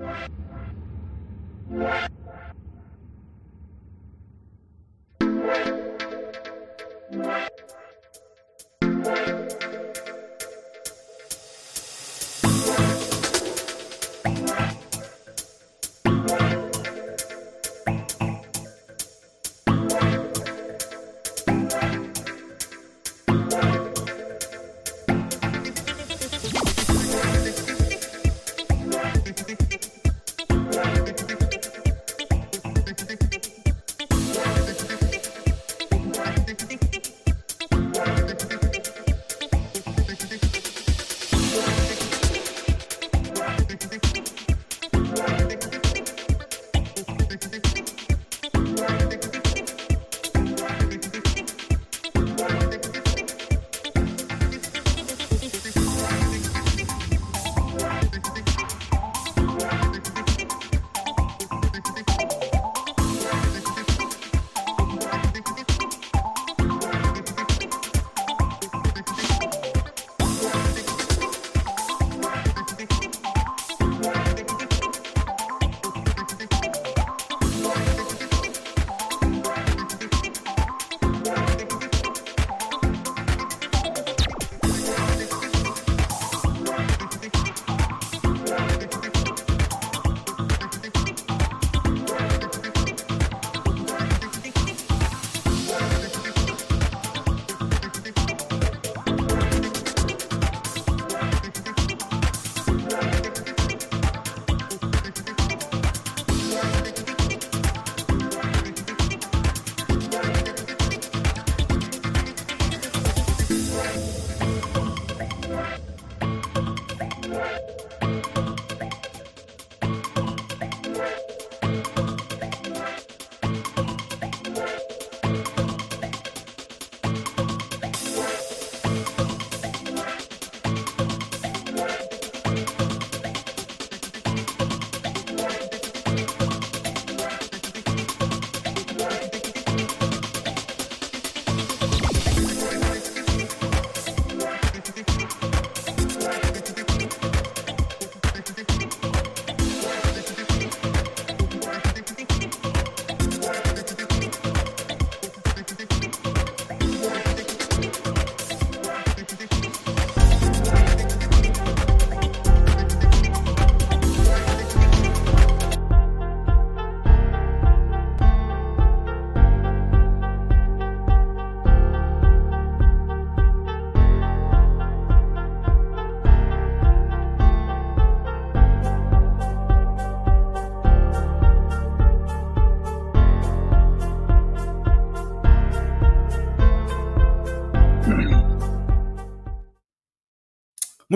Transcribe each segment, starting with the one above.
What?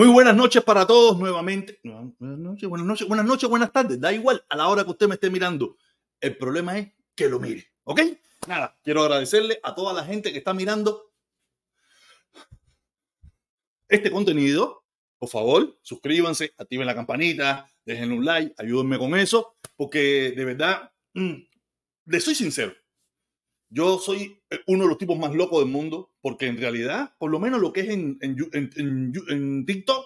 Muy buenas noches para todos nuevamente. Buenas noches, buenas noches, buenas noches, buenas tardes. Da igual a la hora que usted me esté mirando. El problema es que lo mire. ¿Ok? Nada, quiero agradecerle a toda la gente que está mirando este contenido. Por favor, suscríbanse, activen la campanita, dejen un like, ayúdenme con eso, porque de verdad, mm, les soy sincero. Yo soy eh, uno de los tipos más locos del mundo, porque en realidad, por lo menos lo que es en, en, TikTok,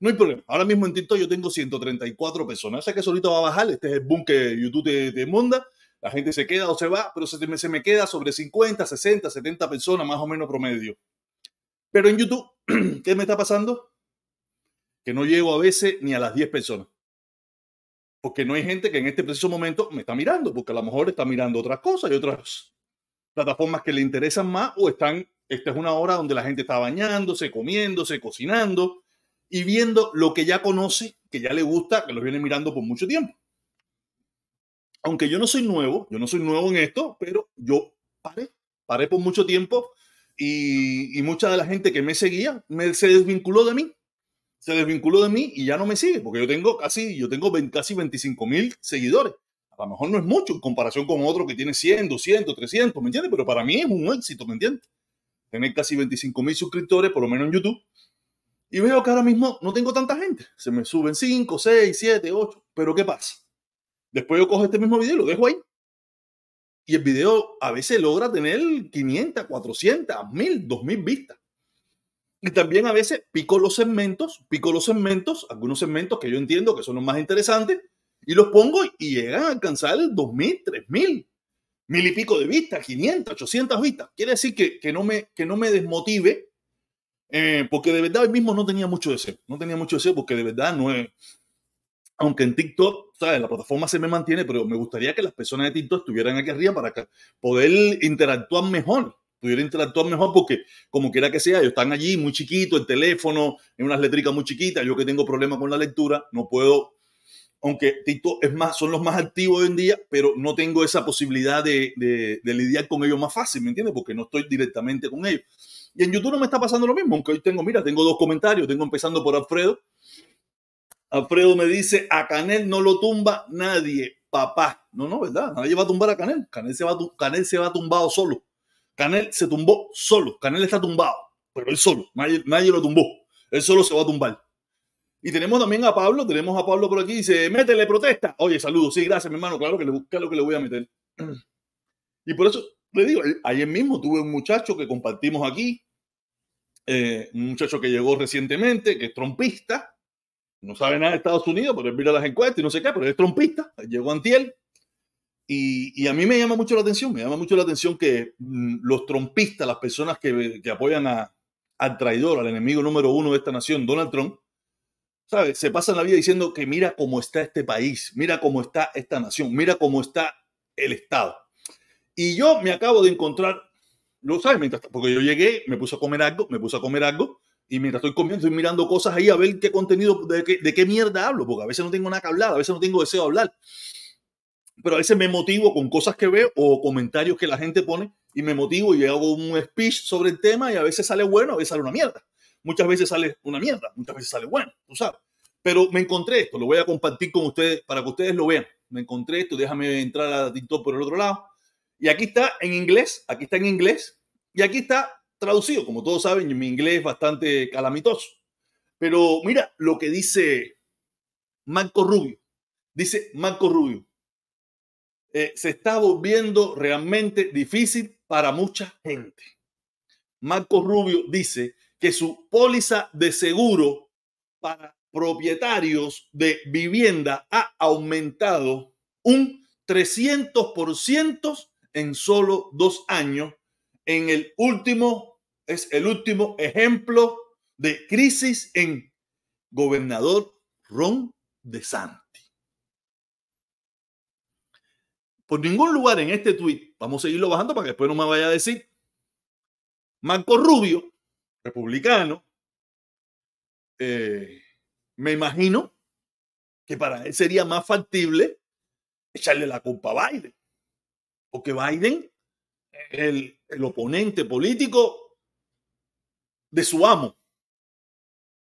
no hay problema. Ahora mismo en TikTok yo tengo 134 personas. Sé que solito va a bajar. Este es el boom que YouTube te, monda. La gente se queda o se va, pero se, se me queda sobre 50, 60, 70 personas más o menos promedio. Pero en YouTube, ¿qué me está pasando? Que no llego a veces ni a las 10 personas. Porque no hay gente que en este preciso momento me está mirando, porque a lo mejor está mirando otras cosas y otras plataformas que le interesan más o están, esta es una hora donde la gente está bañándose, comiéndose, cocinando y viendo lo que ya conoce, que ya le gusta, que lo viene mirando por mucho tiempo. Aunque yo no soy nuevo, yo no soy nuevo en esto, pero yo paré, paré por mucho tiempo y, y mucha de la gente que me seguía me, se desvinculó de mí. Se desvinculó de mí y ya no me sigue, porque yo tengo casi, yo tengo casi 25 mil seguidores a lo mejor no es mucho en comparación con otro que tiene 100, 200, 300, ¿me entiendes? Pero para mí es un éxito, ¿me entiendes? Tener casi 25 mil suscriptores, por lo menos en YouTube. Y veo que ahora mismo no tengo tanta gente. Se me suben 5, 6, 7, 8. Pero ¿qué pasa? Después yo cojo este mismo video y lo dejo ahí. Y el video a veces logra tener 500, 400, 1000, 2000 vistas. Y también a veces pico los segmentos, pico los segmentos, algunos segmentos que yo entiendo que son los más interesantes, y los pongo y llegan a alcanzar 2.000, 3.000, mil y pico de vistas, 500, 800 vistas. Quiere decir que, que, no, me, que no me desmotive, eh, porque de verdad hoy mismo no tenía mucho deseo. No tenía mucho deseo porque de verdad no es. Aunque en TikTok, ¿sabes? La plataforma se me mantiene, pero me gustaría que las personas de TikTok estuvieran aquí arriba para poder interactuar mejor pudiera interactuar mejor porque como quiera que sea, ellos están allí muy chiquitos, el teléfono, en unas letricas muy chiquitas, yo que tengo problemas con la lectura, no puedo, aunque TikTok es más, son los más activos hoy en día, pero no tengo esa posibilidad de, de, lidiar con ellos más fácil, ¿me entiendes? Porque no estoy directamente con ellos. Y en YouTube no me está pasando lo mismo, aunque hoy tengo, mira, tengo dos comentarios, tengo empezando por Alfredo. Alfredo me dice, a Canel no lo tumba nadie, papá. No, no, ¿verdad? Nadie va a tumbar a Canel. Canel se va, Canel se va tumbado solo. Canel se tumbó solo. Canel está tumbado, pero él solo. Nadie, nadie lo tumbó. Él solo se va a tumbar. Y tenemos también a Pablo. Tenemos a Pablo por aquí. Dice, métele protesta. Oye, saludos. Sí, gracias, mi hermano. Claro que le, lo que le voy a meter. Y por eso le digo, ayer mismo tuve un muchacho que compartimos aquí. Eh, un muchacho que llegó recientemente, que es trompista. No sabe nada de Estados Unidos, pero él mira las encuestas y no sé qué, pero es trompista. Llegó Antiel y, a mí me llama mucho la atención, me llama mucho la atención que mm, los trompistas, las personas que, apoyan al traidor, al enemigo número uno de esta nación, Donald Trump, ¿sabes? Se pasan la vida diciendo que mira cómo está este país, mira cómo está esta nación, mira cómo está el Estado. Y yo me acabo de encontrar, lo sabes, mientras, porque yo llegué, me puse a comer algo, me puse a comer algo, y mientras estoy comiendo, estoy mirando cosas ahí a ver qué contenido, de qué, de qué mierda hablo, porque a veces no tengo nada que hablar, a veces no tengo deseo de hablar pero a veces me motivo con cosas que veo o comentarios que la gente pone y me motivo y hago un speech sobre el tema y a veces sale bueno, a veces sale una mierda. Muchas veces sale una mierda, muchas veces sale bueno, tú sabes. Pero me encontré esto, lo voy a compartir con ustedes para que ustedes lo vean. Me encontré esto, déjame entrar a TikTok por el otro lado. Y aquí está en inglés, aquí está en inglés y aquí está traducido. Como todos saben, mi inglés es bastante calamitoso. Pero mira lo que dice Marco Rubio. Dice Marco Rubio. Eh, se está volviendo realmente difícil para mucha gente. Marco Rubio dice que su póliza de seguro para propietarios de vivienda ha aumentado un 300% en solo dos años. En el último, es el último ejemplo de crisis en gobernador Ron DeSantis. por ningún lugar en este tweet, vamos a seguirlo bajando para que después no me vaya a decir, Marco Rubio, republicano, eh, me imagino que para él sería más factible echarle la culpa a Biden, porque Biden es el, el oponente político de su amo.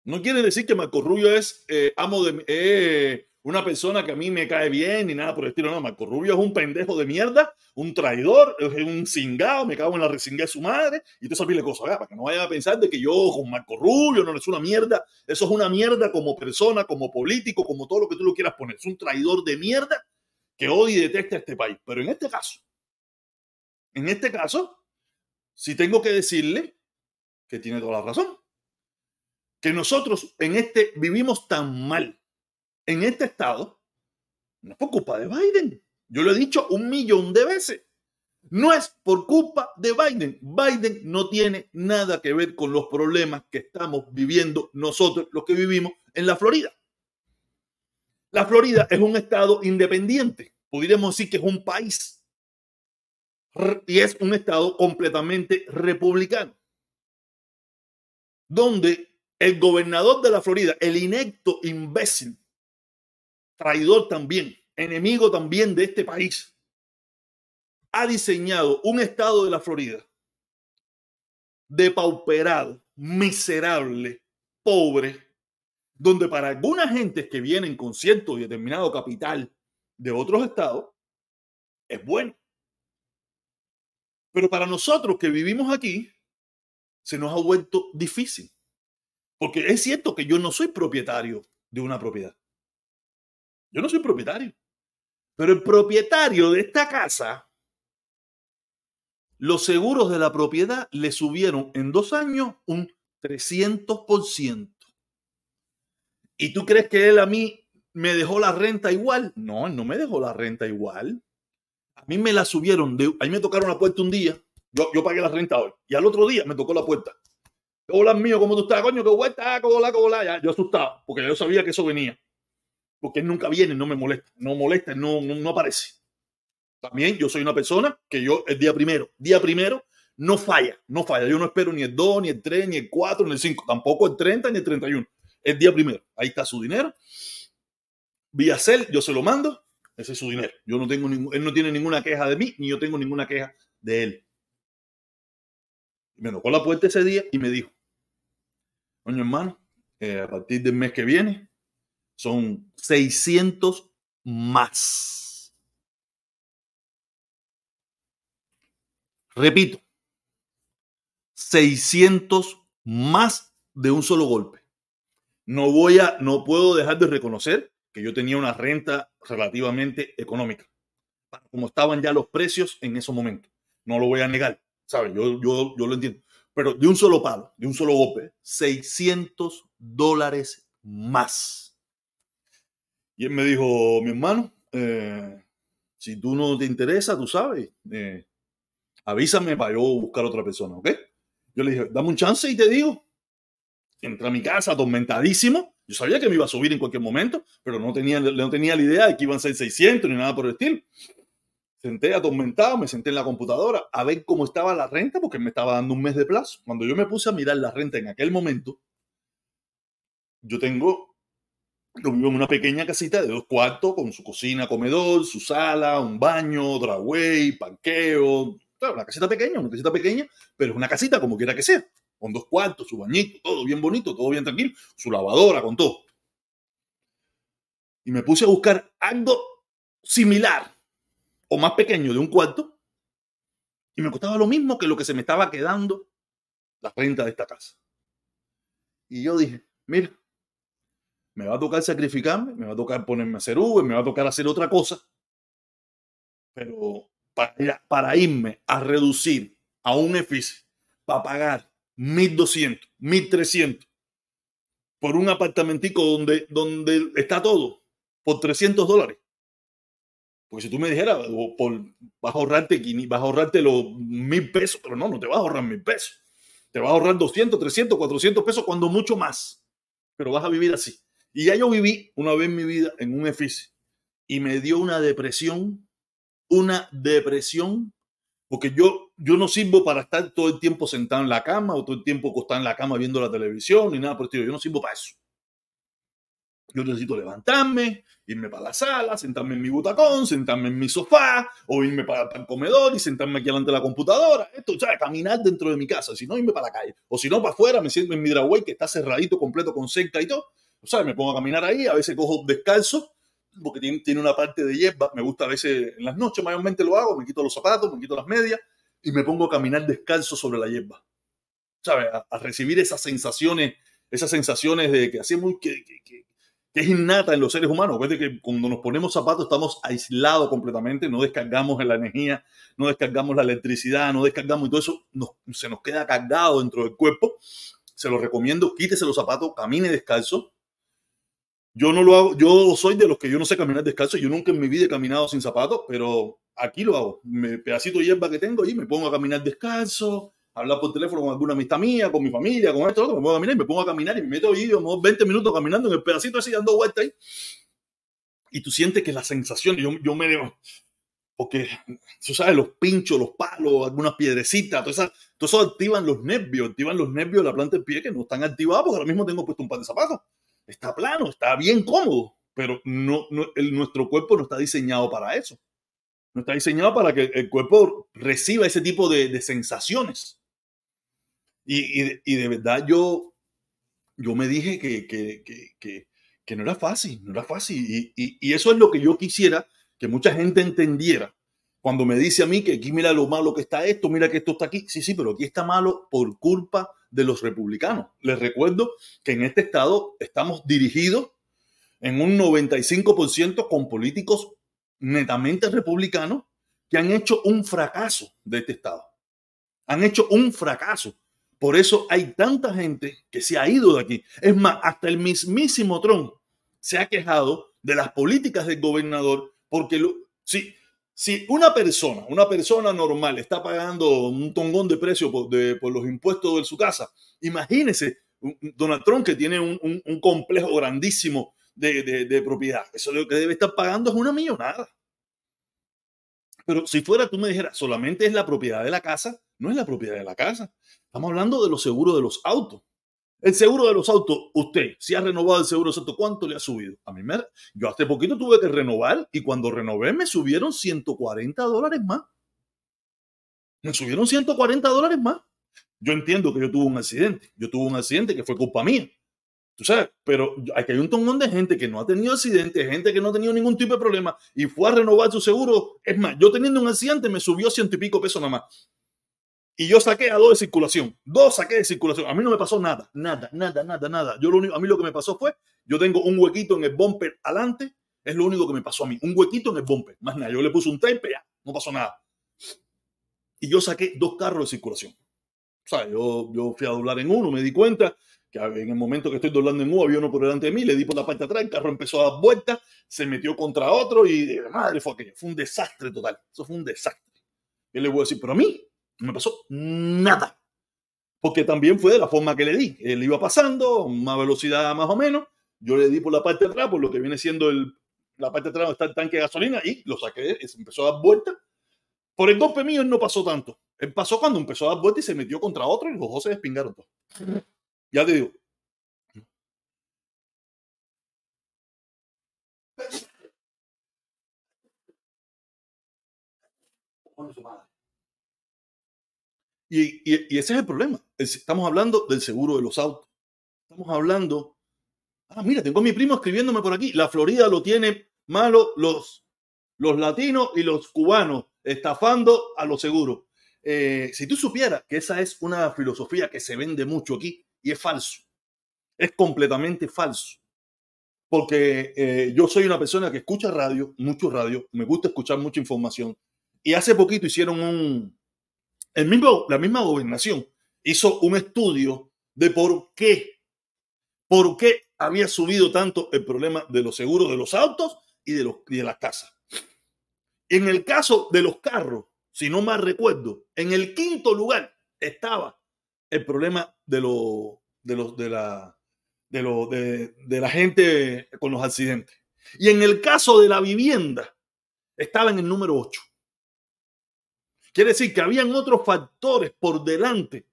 No quiere decir que Marco Rubio es eh, amo de, eh, una persona que a mí me cae bien ni nada por el estilo. No, Marco Rubio es un pendejo de mierda, un traidor, es un cingado, me cago en la resinga de su madre y todo eso cosas. Para que no vayan a pensar de que yo con Marco Rubio no es una mierda. Eso es una mierda como persona, como político, como todo lo que tú lo quieras poner. Es un traidor de mierda que odia y detesta a este país. Pero en este caso, en este caso, sí tengo que decirle que tiene toda la razón. Que nosotros en este vivimos tan mal en este estado no es por culpa de Biden. Yo lo he dicho un millón de veces. No es por culpa de Biden. Biden no tiene nada que ver con los problemas que estamos viviendo nosotros, los que vivimos en la Florida. La Florida es un estado independiente. Podríamos decir que es un país. Y es un estado completamente republicano. Donde el gobernador de la Florida, el inecto imbécil traidor también, enemigo también de este país, ha diseñado un estado de la Florida depauperado, miserable, pobre, donde para algunas gentes que vienen con cierto y determinado capital de otros estados, es bueno. Pero para nosotros que vivimos aquí, se nos ha vuelto difícil. Porque es cierto que yo no soy propietario de una propiedad. Yo no soy propietario. Pero el propietario de esta casa, los seguros de la propiedad le subieron en dos años un 300%. ¿Y tú crees que él a mí me dejó la renta igual. No, él no me dejó la renta igual. A mí me la subieron. De, a mí me tocaron la puerta un día. Yo, yo pagué la renta hoy. Y al otro día me tocó la puerta. Hola mío, ¿cómo tú estás? Coño, qué vuelta, hola, hola. Ya, yo asustado, porque yo sabía que eso venía. Porque nunca viene, no me molesta. No molesta, no, no, aparece. También yo soy una persona que yo el día primero, día primero, no falla, no falla. Yo no espero ni el 2, ni el 3, ni el 4, ni el 5, tampoco el 30, ni el 31. El día primero. Ahí está su dinero. Vía Cel, yo se lo mando. Ese es su dinero. Yo no tengo ningún, él no tiene ninguna queja de mí, ni yo tengo ninguna queja de él. Me tocó la puerta ese día y me dijo, coño hermano, eh, a partir del mes que viene son 600 más. Repito, 600 más de un solo golpe. No voy a, no puedo dejar de reconocer que yo tenía una renta relativamente económica, como estaban ya los precios en ese momento. No lo voy a negar, ¿sabes? Yo, yo, yo lo entiendo. Pero de un solo palo, de un solo golpe, 600 dólares más. Y él me dijo, mi hermano, eh, si tú no te interesa, tú sabes, eh, avísame para yo buscar otra persona, ¿ok? Yo le dije, dame un chance y te digo. Entré a mi casa atormentadísimo. Yo sabía que me iba a subir en cualquier momento, pero no tenía, no tenía la idea de que iban a ser 600 ni nada por el estilo. Senté atormentado, me senté en la computadora a ver cómo estaba la renta, porque me estaba dando un mes de plazo. Cuando yo me puse a mirar la renta en aquel momento, yo tengo, yo vivo en una pequeña casita de dos cuartos con su cocina, comedor, su sala, un baño, driveway, panqueo, una casita pequeña, una casita pequeña, pero es una casita como quiera que sea, con dos cuartos, su bañito, todo bien bonito, todo bien tranquilo, su lavadora, con todo. Y me puse a buscar algo similar o más pequeño de un cuarto y me costaba lo mismo que lo que se me estaba quedando la renta de esta casa. Y yo dije, mira, me va a tocar sacrificarme, me va a tocar ponerme a hacer Uber, me va a tocar hacer otra cosa, pero para, irme a reducir a un edificio para pagar 1.200, 1.300 por un apartamentico donde, donde está todo por 300 dólares. Porque si tú me dijeras, por, vas, a ahorrarte, vas a ahorrarte los mil pesos, pero no, no te vas a ahorrar mil pesos. Te vas a ahorrar 200, 300, 400 pesos, cuando mucho más. Pero vas a vivir así. Y ya yo viví una vez en mi vida en un edificio y me dio una depresión una depresión, porque yo, yo no sirvo para estar todo el tiempo sentado en la cama o todo el tiempo acostado en la cama viendo la televisión ni nada por el estilo. Yo no sirvo para eso. Yo necesito levantarme, irme para la sala, sentarme en mi butacón, sentarme en mi sofá, o irme para, el comedor y sentarme aquí delante de la computadora. Esto, sea, caminar dentro de mi casa, si no, irme para la calle. O si no, para afuera, me siento en mi driveway que está cerradito, completo, con cerca y todo. O sea, me pongo a caminar ahí, a veces cojo descalzo porque tiene, una parte de hierba. Me gusta a veces en las noches, mayormente lo hago, me quito los zapatos, me quito las medias y me pongo a caminar descalzo sobre la hierba. ¿Sabes? A, recibir esas sensaciones, esas sensaciones de que hacemos que, que, es innata en los seres humanos. que cuando nos ponemos zapatos estamos aislados completamente, no descargamos la energía, no descargamos la electricidad, no descargamos y todo eso se nos queda cargado dentro del cuerpo. Se lo recomiendo, quítese los zapatos, camine descalzo, yo no lo hago, yo soy de los que yo no sé caminar descalzo, yo nunca en mi vida he caminado sin zapatos, pero aquí lo hago. Me, pedacito de hierba que tengo y me pongo a caminar descalzo, hablar por teléfono con alguna amistad mía, con mi familia, con esto, me pongo a caminar y me pongo a caminar y me meto ahí 20 minutos caminando en el pedacito así, dando vueltas ahí. Y tú sientes que la sensación, yo, yo me debo, porque tú sabes, los pinchos, los palos, algunas piedrecitas, todo eso, todo eso activan los nervios, activan los nervios de la planta del pie que no están activados porque ahora mismo tengo puesto un par de zapatos está plano, está bien cómodo, pero no, nuestro cuerpo no está diseñado para eso. No está diseñado para que el cuerpo reciba ese tipo de, sensaciones. Y, de verdad yo, yo me dije que, que, no era fácil, no era fácil. Y, eso es lo que yo quisiera que mucha gente entendiera. Cuando me dice a mí que aquí mira lo malo que está esto, mira que esto está aquí. Sí, sí, pero aquí está malo por culpa de los republicanos. Les recuerdo que en este estado estamos dirigidos en un 95% con políticos netamente republicanos que han hecho un fracaso de este estado. Han hecho un fracaso. Por eso hay tanta gente que se ha ido de aquí. Es más, hasta el mismísimo Trump se ha quejado de las políticas del gobernador, porque lo, si, si una persona, una persona normal está pagando un tongón de precio por, los impuestos de su casa, imagínese Donald Trump que tiene un, complejo grandísimo de, de, de, propiedad. Eso lo que debe estar pagando es una millonada. Pero si fuera tú me dijeras, solamente es la propiedad de la casa, no es la propiedad de la casa. Estamos hablando de los seguros de los autos. El seguro de los autos, usted, si ha renovado el seguro de los autos, ¿cuánto le ha subido? A mí me, yo hace poquito tuve que renovar y cuando renové me subieron 140 dólares más. Me subieron 140 dólares más. Yo entiendo que yo tuve un accidente. Yo tuve un accidente que fue culpa mía. Tú sabes, pero aquí hay un montón de gente que no ha tenido accidente, gente que no ha tenido ningún tipo de problema y fue a renovar su seguro. Es más, yo teniendo un accidente me subió ciento y pico pesos nada más y yo saqué a dos de circulación. Dos saqué de circulación. A mí no me pasó nada, nada, nada, nada, nada. Yo lo único, a mí lo que me pasó fue, yo tengo un huequito en el bumper adelante, es lo único que me pasó a mí. Un huequito en el bumper, más nada. Yo le puse un tape, ya, no pasó nada. Y yo saqué dos carros de circulación. O sea, yo, yo fui a doblar en uno, me di cuenta que en el momento que estoy doblando en uno había uno por delante de mí, le di por la parte de atrás, el carro empezó a dar vueltas, se metió contra otro y madre fue aquello. Fue un desastre total. Eso fue un desastre. Yo le voy a decir, pero a mí no me pasó nada. Porque también fue de la forma que le di. Él iba pasando, más velocidad más o menos. Yo le di por la parte de atrás, por lo que viene siendo el, la parte de atrás donde está el tanque de gasolina, y lo saqué, empezó a dar vuelta. Por el golpe mío, él no pasó tanto. Él pasó cuando empezó a dar vuelta y se metió contra otro y los dos se despingaron todos. Ya te digo. su madre. Y, ese es el problema. Estamos hablando del seguro de los autos. Estamos hablando. Ah, mira, tengo a mi primo escribiéndome por aquí. La Florida lo tiene malo los, los latinos y los cubanos estafando a los seguros. Eh, si tú supieras que esa es una filosofía que se vende mucho aquí y es falso. Es completamente falso. Porque eh, yo soy una persona que escucha radio, mucho radio, me gusta escuchar mucha información. Y hace poquito hicieron un, el mismo, la misma gobernación hizo un estudio de por qué, por qué había subido tanto el problema de los seguros de los autos y de, los, de las casas. En el caso de los carros, si no mal recuerdo, en el quinto lugar estaba el problema de, lo, de, los, de, la, de, de la gente con los accidentes. Y en el caso de la vivienda, estaba en el número 8. Quiere decir que habían otros factores por delante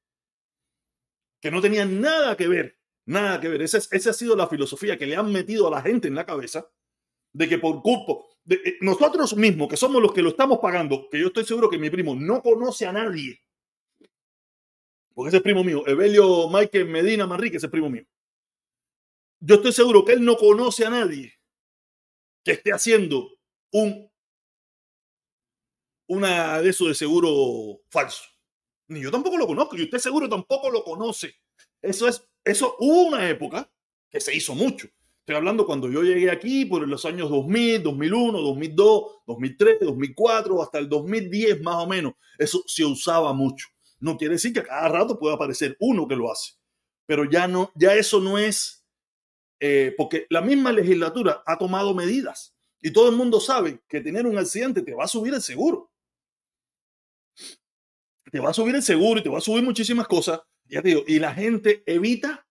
que no tenían nada que ver, nada que ver. Esa, esa ha sido la filosofía que le han metido a la gente en la cabeza de que por culpa, de, eh, nosotros mismos, que somos los que lo estamos pagando, que yo estoy seguro que mi primo no conoce a nadie, porque ese es primo mío, Evelio Michael Medina Manrique, ese es primo mío. Yo estoy seguro que él no conoce a nadie que esté haciendo un una de eso de seguro falso. Ni yo tampoco lo conozco, y usted seguro tampoco lo conoce. Eso es, eso hubo una época que se hizo mucho. Estoy hablando cuando yo llegué aquí por los años 2000, 2001, 2002, 2003, 2004, hasta el 2010 más o menos. Eso se usaba mucho. No quiere decir que a cada rato pueda aparecer uno que lo hace. Pero ya no, ya eso no es, eh, porque la misma legislatura ha tomado medidas y todo el mundo sabe que tener un accidente te va a subir el seguro te va a subir el seguro y te va a subir muchísimas cosas. Ya te digo, y la gente evita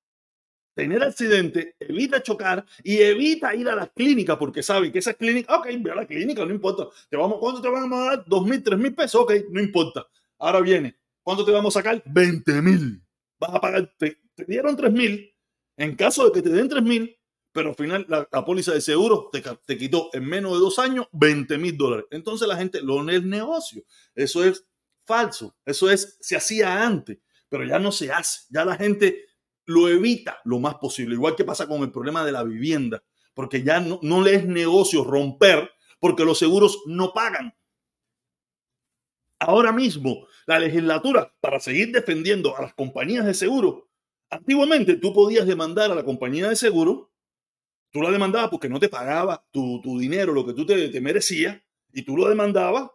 tener accidente, evita chocar y evita ir a las clínicas porque saben que esas clínicas, ok, ve a la clínica, no importa. Te vamos, ¿Cuánto te van a dar? ¿Dos mil, tres mil pesos? Ok, no importa. Ahora viene, ¿cuánto te vamos a sacar? 20 mil. Vas a pagar, te, dieron tres mil. En caso de que te den tres mil, pero al final la, póliza de seguro te, te, quitó en menos de dos años 20 mil dólares. Entonces la gente lo es negocio. Eso es falso. Eso es, se hacía antes, pero ya no se hace. Ya la gente lo evita lo más posible. Igual que pasa con el problema de la vivienda, porque ya no, no le es negocio romper porque los seguros no pagan. Ahora mismo, la legislatura, para seguir defendiendo a las compañías de seguro, antiguamente tú podías demandar a la compañía de seguro, tú la demandabas porque no te pagaba tu, dinero, lo que tú te, te merecías, y tú lo demandabas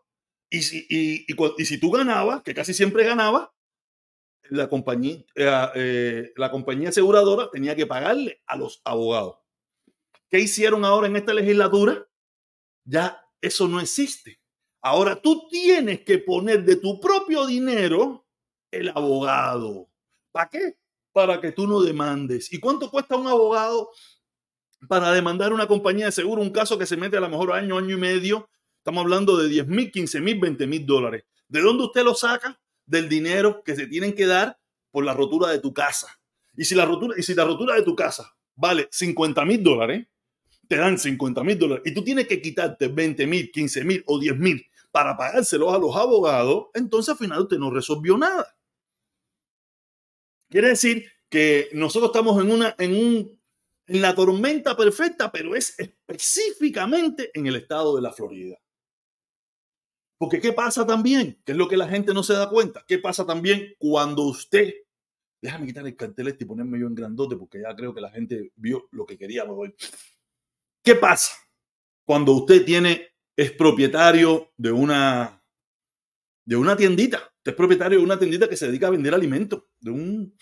y si, y, y, si tú ganabas, que casi siempre ganabas, la compañía, eh, eh, la compañía aseguradora tenía que pagarle a los abogados. ¿Qué hicieron ahora en esta legislatura? Ya eso no existe. Ahora tú tienes que poner de tu propio dinero el abogado. ¿Para qué? Para que tú no demandes. ¿Y cuánto cuesta un abogado para demandar una compañía de seguro? Un caso que se mete a lo mejor año, año y medio. Estamos hablando de 10 mil, 15 mil, 20 mil dólares. ¿De dónde usted lo saca? Del dinero que se tienen que dar por la rotura de tu casa. Y si la rotura, y si la rotura de tu casa vale 50 mil dólares, te dan 50 mil dólares y tú tienes que quitarte 20 mil, 15 mil o 10 mil para pagárselos a los abogados, entonces al final usted no resolvió nada. Quiere decir que nosotros estamos en una, en un, en la tormenta perfecta, pero es específicamente en el estado de la Florida. Porque ¿qué pasa también? ¿Qué es lo que la gente no se da cuenta? ¿Qué pasa también cuando usted... Déjame quitar el cartel este y ponerme yo en grandote porque ya creo que la gente vio lo que queríamos hoy. ¿Qué pasa cuando usted tiene es propietario de una de una tiendita? Usted es propietario de una tiendita que se dedica a vender alimentos, de un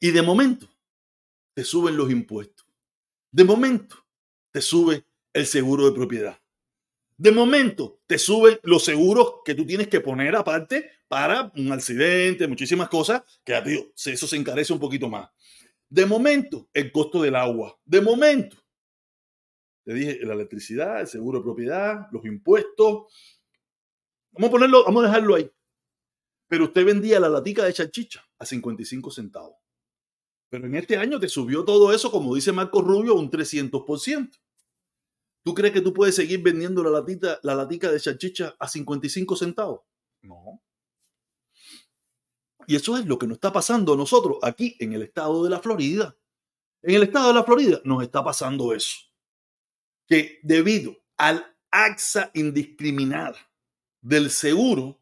y de momento te suben los impuestos. De momento te sube el seguro de propiedad. De momento te suben los seguros que tú tienes que poner aparte para un accidente, muchísimas cosas, que digo, eso se encarece un poquito más. De momento, el costo del agua. De momento, te dije la electricidad, el seguro de propiedad, los impuestos. Vamos a ponerlo, vamos a dejarlo ahí. Pero usted vendía la latica de chachicha a 55 centavos. Pero en este año te subió todo eso, como dice Marco Rubio, un 300%. ¿Tú crees que tú puedes seguir vendiendo la, latita, la latica de chachicha a 55 centavos? No. Y eso es lo que nos está pasando a nosotros aquí en el estado de la Florida. En el estado de la Florida nos está pasando eso que debido al AXA indiscriminada del seguro,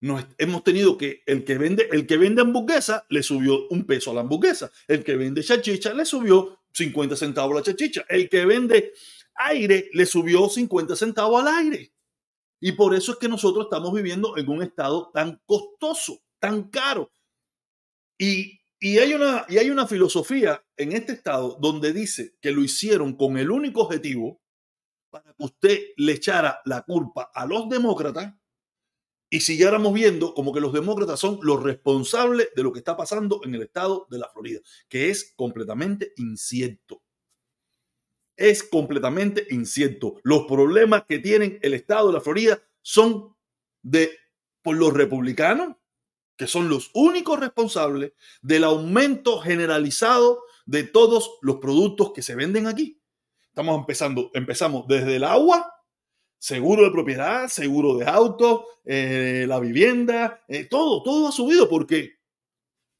nos hemos tenido que el que vende el que vende hamburguesa le subió un peso a la hamburguesa, el que vende chachicha le subió 50 centavos la chachicha, el que vende aire le subió 50 centavos al aire. Y por eso es que nosotros estamos viviendo en un estado tan costoso, tan caro. Y y hay, una, y hay una filosofía en este estado donde dice que lo hicieron con el único objetivo para que usted le echara la culpa a los demócratas y siguiéramos viendo como que los demócratas son los responsables de lo que está pasando en el estado de la Florida, que es completamente incierto. Es completamente incierto. Los problemas que tienen el estado de la Florida son de por los republicanos que son los únicos responsables del aumento generalizado de todos los productos que se venden aquí. Estamos empezando, empezamos desde el agua, seguro de propiedad, seguro de auto, eh, la vivienda, eh, todo, todo ha subido porque,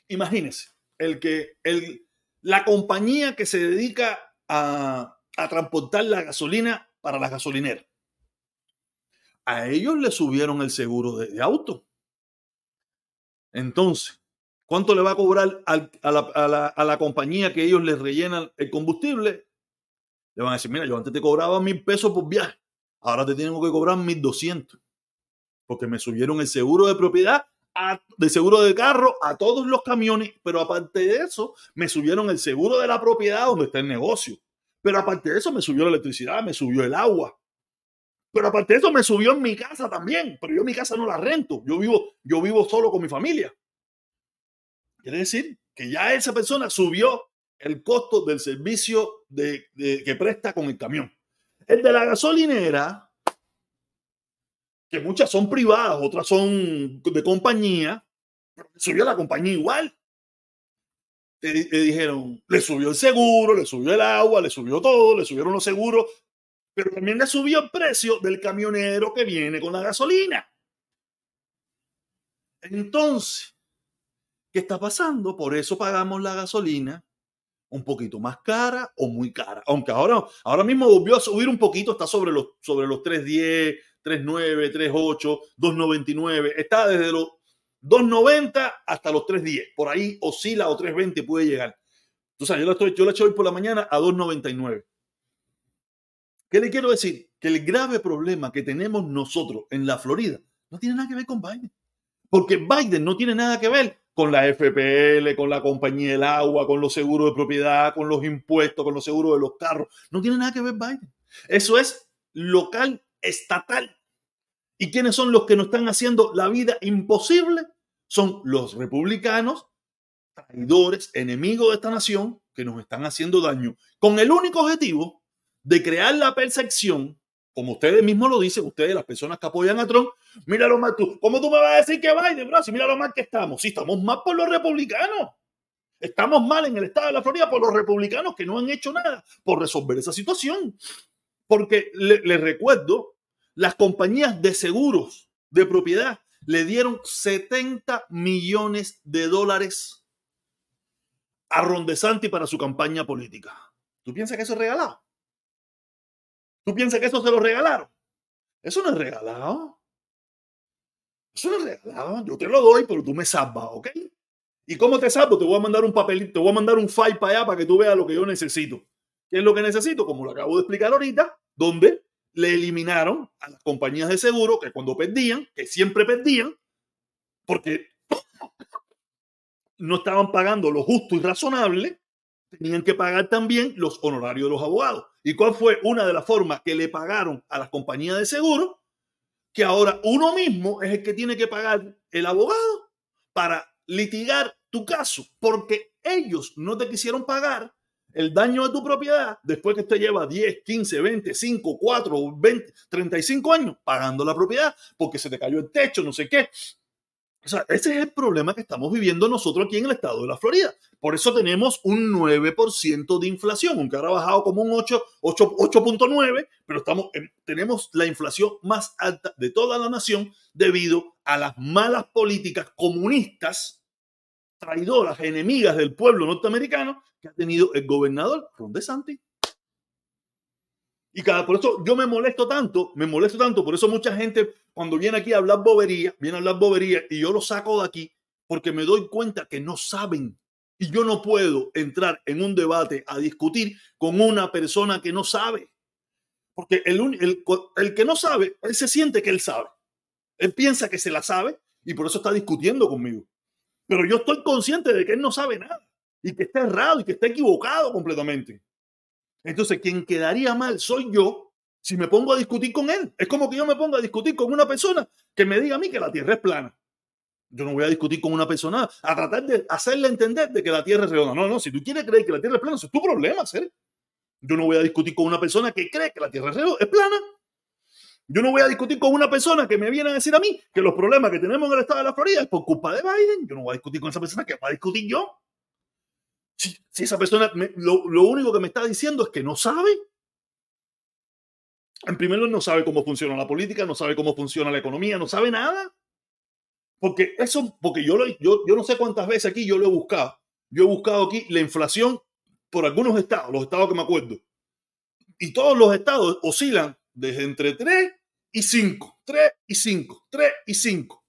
imagínense, el que, el, la compañía que se dedica a, a transportar la gasolina para la gasolinera, a ellos le subieron el seguro de auto. Entonces, ¿cuánto le va a cobrar a, la, compañía que ellos les rellenan el combustible? Le van a decir, mira, yo antes te cobraba mil pesos por viaje, ahora te tengo que cobrar mil doscientos, porque me subieron el seguro de propiedad, de seguro de carro a todos los camiones, pero aparte de eso, me subieron el seguro de la propiedad donde está el negocio. Pero aparte de eso, me subió la electricidad, me subió el agua, pero aparte de eso, me subió en mi casa también. Pero yo mi casa no la rento. Yo vivo, yo vivo solo con mi familia. Quiere decir que ya esa persona subió el costo del servicio de, que presta con el camión. El de la gasolinera, que muchas son privadas, otras son de compañía, pero subió la compañía igual. Le, le, dijeron, le subió el seguro, le subió el agua, le subió todo, le subieron los seguros pero también le subió el precio del camionero que viene con la gasolina. Entonces, ¿qué está pasando? Por eso pagamos la gasolina un poquito más cara o muy cara. Aunque ahora, ahora mismo volvió a subir un poquito, está sobre los, sobre los 3.10, 3.9, 3.8, 2.99. Está desde los 2.90 hasta los 3.10. Por ahí oscila o 3.20 puede llegar. Entonces, yo la, estoy, yo la eché hoy por la mañana a 2.99. ¿Qué le quiero decir? Que el grave problema que tenemos nosotros en la Florida no tiene nada que ver con Biden. Porque Biden no tiene nada que ver con la FPL, con la compañía del agua, con los seguros de propiedad, con los impuestos, con los seguros de los carros. No tiene nada que ver Biden. Eso es local, estatal. ¿Y quiénes son los que nos están haciendo la vida imposible? Son los republicanos, traidores, enemigos de esta nación, que nos están haciendo daño, con el único objetivo de crear la percepción como ustedes mismos lo dicen, ustedes, las personas que apoyan a Trump, mira lo mal tú. ¿Cómo tú me vas a decir que Biden, bro? Si mira lo mal que estamos. Si estamos mal por los republicanos. Estamos mal en el estado de la Florida por los republicanos que no han hecho nada por resolver esa situación. Porque les le recuerdo, las compañías de seguros de propiedad le dieron 70 millones de dólares a Ron DeSantis para su campaña política. ¿Tú piensas que eso es regalado? ¿Tú piensas que eso se lo regalaron? Eso no es regalado. Eso no es regalado. Yo te lo doy, pero tú me salvas, ¿ok? ¿Y cómo te salvo? Te voy a mandar un papelito, te voy a mandar un file para allá para que tú veas lo que yo necesito. ¿Qué es lo que necesito? Como lo acabo de explicar ahorita, donde le eliminaron a las compañías de seguro que cuando perdían, que siempre perdían, porque no estaban pagando lo justo y razonable, tenían que pagar también los honorarios de los abogados. ¿Y cuál fue una de las formas que le pagaron a las compañías de seguro? Que ahora uno mismo es el que tiene que pagar el abogado para litigar tu caso, porque ellos no te quisieron pagar el daño de tu propiedad después que usted lleva 10, 15, 20, 5, 4, 20, 35 años pagando la propiedad porque se te cayó el techo, no sé qué. O sea, ese es el problema que estamos viviendo nosotros aquí en el estado de la Florida. Por eso tenemos un 9% de inflación, aunque ahora ha bajado como un 8, 8.9, pero estamos, tenemos la inflación más alta de toda la nación debido a las malas políticas comunistas, traidoras, enemigas del pueblo norteamericano que ha tenido el gobernador Ron DeSantis. Y cada, por eso yo me molesto tanto, me molesto tanto, por eso mucha gente cuando viene aquí a hablar bobería, viene a hablar bobería y yo lo saco de aquí porque me doy cuenta que no saben. Y yo no puedo entrar en un debate a discutir con una persona que no sabe. Porque el, el, el que no sabe, él se siente que él sabe. Él piensa que se la sabe y por eso está discutiendo conmigo. Pero yo estoy consciente de que él no sabe nada y que está errado y que está equivocado completamente. Entonces, quien quedaría mal soy yo si me pongo a discutir con él. Es como que yo me ponga a discutir con una persona que me diga a mí que la Tierra es plana. Yo no voy a discutir con una persona a tratar de hacerle entender de que la Tierra es redonda. No, no, si tú quieres creer que la Tierra es plana, eso es tu problema, ¿ser? Yo no voy a discutir con una persona que cree que la Tierra es plana. Yo no voy a discutir con una persona que me viene a decir a mí que los problemas que tenemos en el estado de la Florida es por culpa de Biden. Yo no voy a discutir con esa persona que va a discutir yo. Si, esa persona lo, lo, único que me está diciendo es que no sabe. En primer lugar, no sabe cómo funciona la política, no sabe cómo funciona la economía, no sabe nada. Porque eso, porque yo, lo, yo, yo no sé cuántas veces aquí yo lo he buscado. Yo he buscado aquí la inflación por algunos estados, los estados que me acuerdo. Y todos los estados oscilan desde entre 3 y 5, 3 y 5, 3 y 5.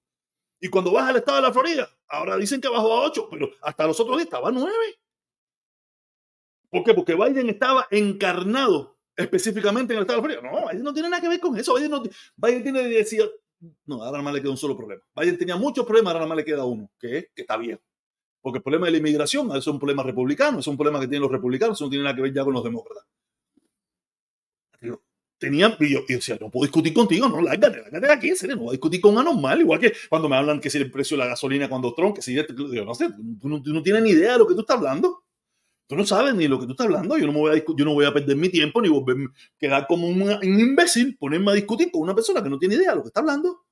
Y cuando vas al estado de la Florida, ahora dicen que bajó a 8, pero hasta los otros días estaba a 9. ¿Por qué? Porque Biden estaba encarnado específicamente en el estado de Florida. No, Biden no tiene nada que ver con eso. Biden, no, Biden tiene decir, no, ahora nada más le queda un solo problema. Biden tenía muchos problemas, ahora nada más le queda uno, que es que está bien. Porque el problema de la inmigración es un problema republicano, es un problema que tienen los republicanos, eso no tiene nada que ver ya con los demócratas. Tenían, y yo, y decía, no puedo discutir contigo, no, lárgate, lárgate de aquí, serio, no voy a discutir con anormal, igual que cuando me hablan que si el precio de la gasolina cuando Trump, que si, yo no sé, tú no, tú no tienes ni idea de lo que tú estás hablando. Tú no sabes ni lo que tú estás hablando. Yo no, me voy a, yo no voy a perder mi tiempo ni volverme, quedar como un, un, imbécil, ponerme a discutir con una persona que no tiene idea de lo que está hablando.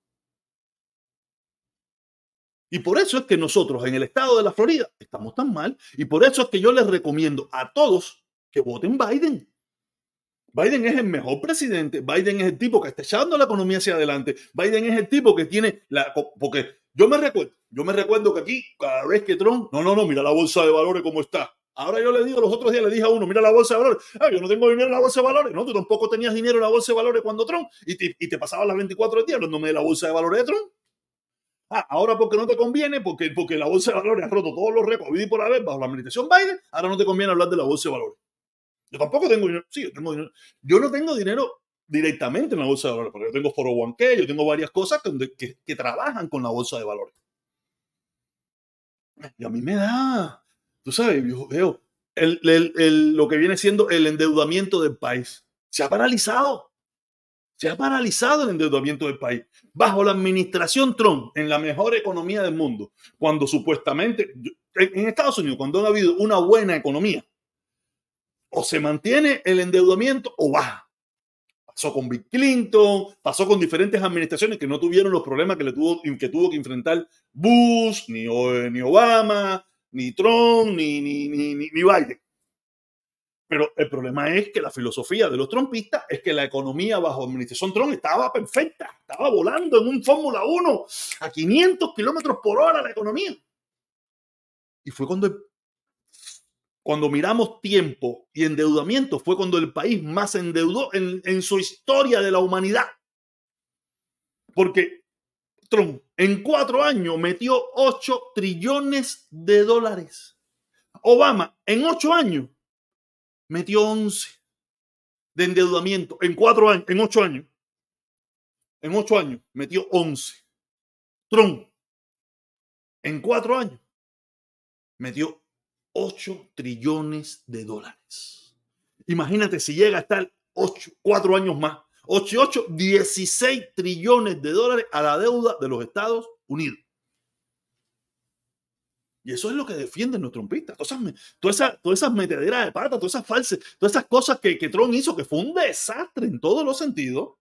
Y por eso es que nosotros en el estado de la Florida estamos tan mal. Y por eso es que yo les recomiendo a todos que voten Biden. Biden es el mejor presidente. Biden es el tipo que está echando la economía hacia adelante. Biden es el tipo que tiene la. Porque yo me recuerdo, yo me recuerdo que aquí, cada vez que Trump. No, no, no, mira la bolsa de valores cómo está. Ahora yo le digo, los otros días le dije a uno, mira la bolsa de valores. Ah, yo no tengo dinero en la bolsa de valores. No, tú tampoco tenías dinero en la bolsa de valores cuando Trump. Y te, y te pasabas las 24 días hablándome de la bolsa de valores de Trump. Ah, ahora porque no te conviene, porque, porque la bolsa de valores ha roto todos los récords y por haber bajo la administración Biden, ahora no te conviene hablar de la bolsa de valores. Yo tampoco tengo dinero. Sí, yo tengo dinero. Yo no tengo dinero directamente en la bolsa de valores, porque yo tengo foro 1K, yo tengo varias cosas que, que trabajan con la bolsa de valores. Y a mí me da, tú sabes, yo veo lo que viene siendo el endeudamiento del país. Se ha paralizado. Se ha paralizado el endeudamiento del país. Bajo la administración Trump, en la mejor economía del mundo, cuando supuestamente, en Estados Unidos, cuando ha habido una buena economía, o se mantiene el endeudamiento o baja. Pasó con Bill Clinton, pasó con diferentes administraciones que no tuvieron los problemas que, le tuvo, que tuvo que enfrentar Bush, ni, ni Obama, ni Trump, ni, ni, ni, ni Biden. Pero el problema es que la filosofía de los trompistas es que la economía bajo administración Trump estaba perfecta, estaba volando en un Fórmula 1 a 500 kilómetros por hora la economía. Y fue cuando, cuando miramos tiempo y endeudamiento, fue cuando el país más endeudó en, en su historia de la humanidad. Porque Trump en cuatro años metió 8 trillones de dólares. Obama en ocho años metió 11 de endeudamiento. En cuatro años, en ocho años. En ocho años metió 11. Trump en cuatro años metió 8 trillones de dólares. Imagínate si llega a estar ocho, cuatro años más 88, 16 trillones de dólares a la deuda de los Estados Unidos. Y eso es lo que defienden los trompistas. Todas esas, todas esas, metederas de pata, todas esas falsas, todas esas cosas que, que Trump hizo, que fue un desastre en todos los sentidos.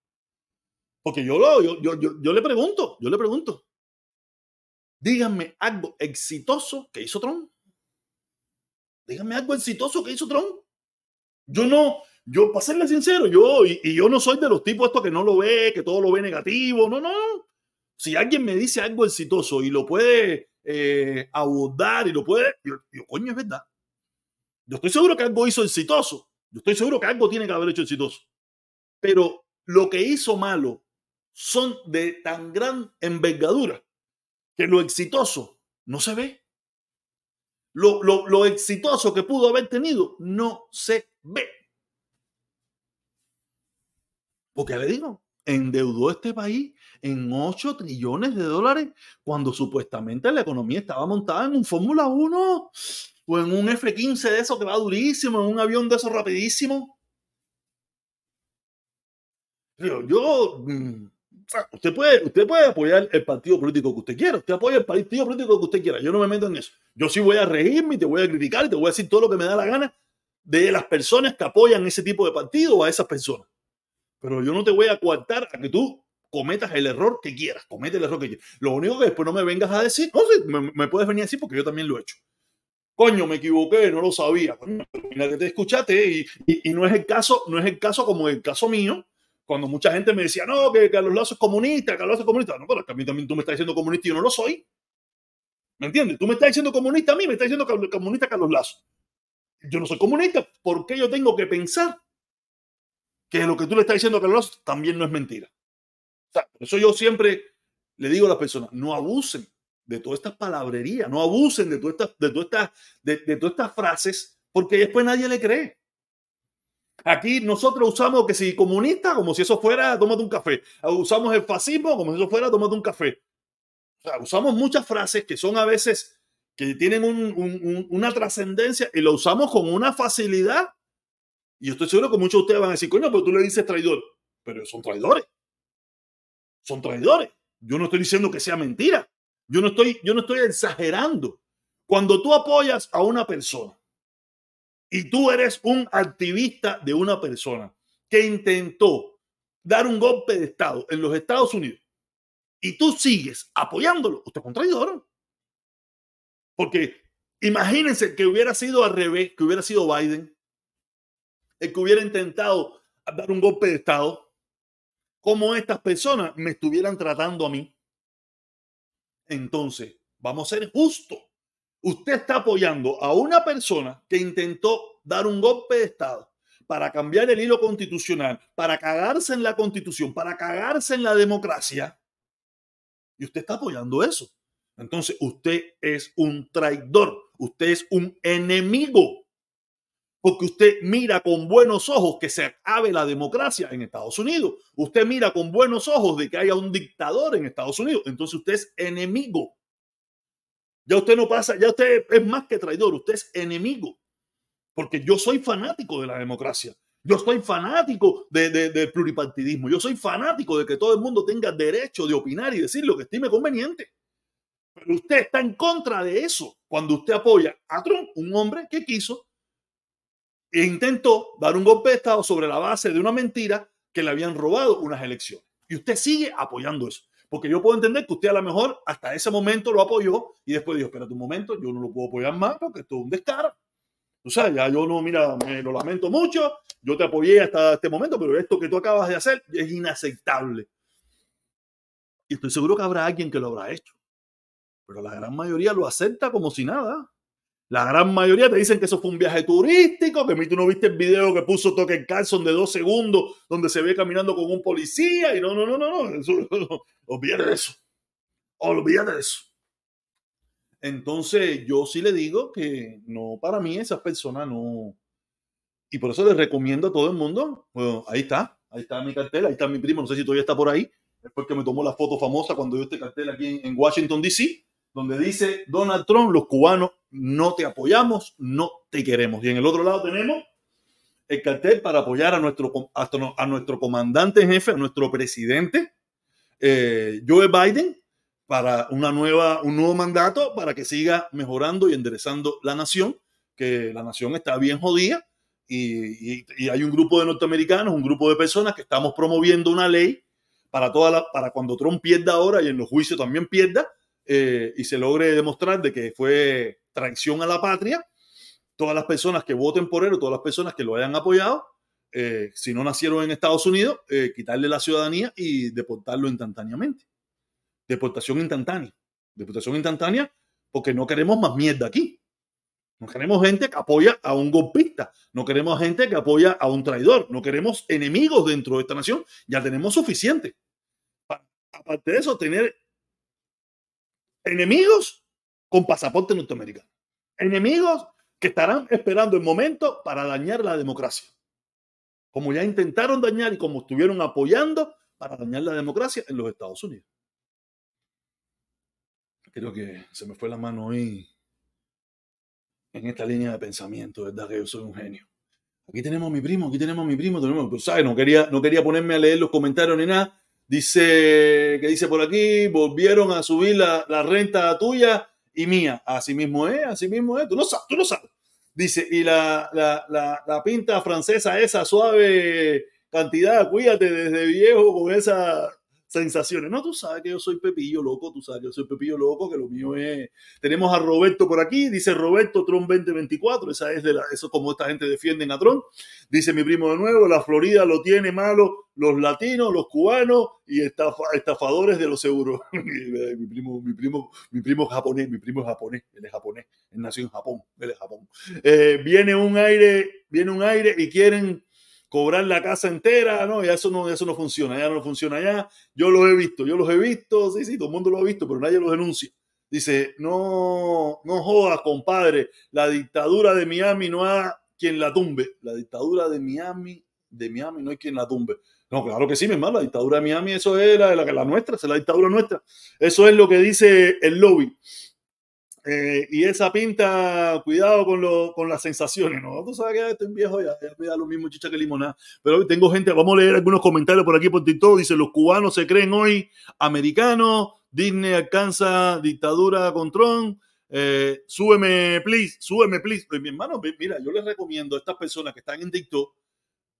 Porque yo, lo, yo, yo, yo, yo le pregunto, yo le pregunto, díganme algo exitoso que hizo Trump. Díganme algo exitoso que hizo Trump. Yo no, yo, para serle sincero, yo, y, yo no soy de los tipos estos que no lo ve, que todo lo ve negativo, no, no. Si alguien me dice algo exitoso y lo puede eh, abordar y lo puede, yo, coño, es verdad. Yo estoy seguro que algo hizo exitoso. Yo estoy seguro que algo tiene que haber hecho exitoso. Pero lo que hizo malo son de tan gran envergadura que lo exitoso no se ve. Lo, lo exitoso que pudo haber tenido no se ve. Porque le digo, endeudó este país en 8 trillones de dólares cuando supuestamente la economía estaba montada en un Fórmula 1 o en un F-15 de eso que va durísimo, en un avión de eso rapidísimo. Yo, mm, usted puede, usted puede apoyar el partido político que usted quiera, usted apoya el partido político que usted quiera, yo no me meto en eso. Yo sí voy a reírme y te voy a criticar y te voy a decir todo lo que me da la gana de las personas que apoyan ese tipo de partido o a esas personas. Pero yo no te voy a coartar a que tú cometas el error que quieras, comete el error que quieras. Lo único que después no me vengas a decir, no sé, me, puedes venir a decir porque yo también lo he hecho. Coño, me equivoqué, no lo sabía. mira que te escuchaste y, no es el caso, no es el caso como el caso mío, cuando mucha gente me decía, no, que Carlos Lazo es comunista, Carlos Lazo es comunista. No, pero a mí también tú me estás diciendo comunista y yo no lo soy. ¿Me entiendes? Tú me estás diciendo comunista a mí, me estás diciendo comunista Carlos Lazo. Yo no soy comunista. ¿Por qué yo tengo que pensar que lo que tú le estás diciendo a Carlos también no es mentira. por eso yo siempre le digo a las personas, no abusen de todas estas palabrerías, no abusen de todas estas, de todas de, todas estas frases, porque después nadie le cree. Aquí nosotros usamos que si comunista, como si eso fuera, tómate un café. Usamos el fascismo como si eso fuera, tómate un café. Usamos muchas frases que son a veces, que tienen una trascendencia y lo usamos con una facilidad y yo estoy seguro que muchos de ustedes van a decir, coño, pero tú le dices traidor. Pero son traidores. Son traidores. Yo no estoy diciendo que sea mentira. Yo no estoy, yo no estoy exagerando. Cuando tú apoyas a una persona y tú eres un activista de una persona que intentó dar un golpe de Estado en los Estados Unidos y tú sigues apoyándolo, usted es un traidor. Porque imagínense que hubiera sido al revés, que hubiera sido Biden, el que hubiera intentado dar un golpe de Estado, como estas personas me estuvieran tratando a mí. Entonces, vamos a ser justos. Usted está apoyando a una persona que intentó dar un golpe de Estado para cambiar el hilo constitucional, para cagarse en la constitución, para cagarse en la democracia. Y usted está apoyando eso. Entonces, usted es un traidor, usted es un enemigo porque usted mira con buenos ojos que se acabe la democracia en Estados Unidos. Usted mira con buenos ojos de que haya un dictador en Estados Unidos. Entonces usted es enemigo Ya usted no pasa, ya usted es más que traidor, usted es enemigo. Porque yo soy fanático de la democracia. Yo soy fanático de, del pluripartidismo. Yo soy fanático de que todo el mundo tenga derecho de opinar y decir lo que estime conveniente. Pero usted está en contra de eso cuando usted apoya a Trump, un hombre que quiso e intentó dar un golpe de Estado sobre la base de una mentira que le habían robado unas elecciones. Y usted sigue apoyando eso. Porque yo puedo entender que usted a lo mejor hasta ese momento lo apoyó y después dijo, espérate un momento, yo no lo puedo apoyar más porque esto es un descaro. O sea, ya yo no, mira, me lo lamento mucho, yo te apoyé hasta este momento, pero esto que tú acabas de hacer es inaceptable. Y estoy seguro que habrá alguien que lo habrá hecho. Pero la gran mayoría lo acepta como si nada. La gran mayoría te dicen que eso fue un viaje turístico, que tú no viste el video que puso Toque Carlson de dos segundos, donde se ve caminando con un policía, y no, no, no, no, no, eso, olvídate de eso. Olvídate de eso. Entonces, yo sí le digo que no, para mí esas personas no. Y por eso les recomiendo a todo el mundo, bueno, ahí está, ahí está mi cartel, ahí está mi primo, no sé si todavía está por ahí, es porque me tomó la foto famosa cuando yo este cartel aquí en Washington, D.C donde dice Donald Trump, los cubanos no te apoyamos, no te queremos. Y en el otro lado tenemos el cartel para apoyar a nuestro, a nuestro comandante en jefe, a nuestro presidente, eh, Joe Biden, para una nueva, un nuevo mandato para que siga mejorando y enderezando la nación, que la nación está bien jodida y, y, hay un grupo de norteamericanos, un grupo de personas que estamos promoviendo una ley para, toda la, para cuando Trump pierda ahora y en los juicios también pierda, eh, y se logre demostrar de que fue traición a la patria, todas las personas que voten por él o todas las personas que lo hayan apoyado, eh, si no nacieron en Estados Unidos, eh, quitarle la ciudadanía y deportarlo instantáneamente. Deportación instantánea. Deportación instantánea porque no queremos más mierda aquí. No queremos gente que apoya a un golpista. No queremos gente que apoya a un traidor. No queremos enemigos dentro de esta nación. Ya tenemos suficiente. Aparte de eso, tener enemigos con pasaporte norteamericano. Enemigos que estarán esperando el momento para dañar la democracia. Como ya intentaron dañar y como estuvieron apoyando para dañar la democracia en los Estados Unidos. Creo que se me fue la mano hoy en esta línea de pensamiento, ¿verdad? Que yo soy un genio. Aquí tenemos a mi primo, aquí tenemos a mi primo, ¿sabes? No quería, no quería ponerme a leer los comentarios ni nada, Dice, que dice por aquí, volvieron a subir la, renta tuya y mía. Así mismo es, así mismo es. Tú lo sabes, tú lo sabes. Dice, y la, la pinta francesa, esa suave cantidad, cuídate desde viejo con esa sensaciones. No, tú sabes que yo soy Pepillo loco, tú sabes que yo soy Pepillo loco, que lo mío es. Tenemos a Roberto por aquí, dice Roberto Trump 2024, esa es de eso como esta gente defiende a Trump. Dice mi primo de nuevo, la Florida lo tiene malo los latinos, los cubanos y estafadores de los euros. mi primo, mi primo, mi primo japonés, mi primo es japonés, él es japonés, él nació en Japón, él es Japón. Eh, viene un aire, viene un aire y quieren cobrar la casa entera, no, ya eso no, eso no funciona, ya no funciona ya. Yo los he visto, yo los he visto, sí, sí, todo el mundo lo ha visto, pero nadie los denuncia. Dice, no, no jodas, compadre, la dictadura de Miami no hay quien la tumbe. La dictadura de Miami, de Miami no hay quien la tumbe. No, claro que sí, mi hermano, la dictadura de Miami, eso es la, la, la nuestra, es la dictadura nuestra. Eso es lo que dice el lobby. Eh, y esa pinta, cuidado con, lo, con las sensaciones, ¿no? Tú sabes que estoy viejo ya, ya me da lo mismo chicha que limonada. Pero tengo gente, vamos a leer algunos comentarios por aquí por TikTok. Dice, los cubanos se creen hoy americanos, Disney alcanza dictadura con Trump. Eh, súbeme, please, súbeme, please. Pues, mi hermano, mira, yo les recomiendo a estas personas que están en TikTok,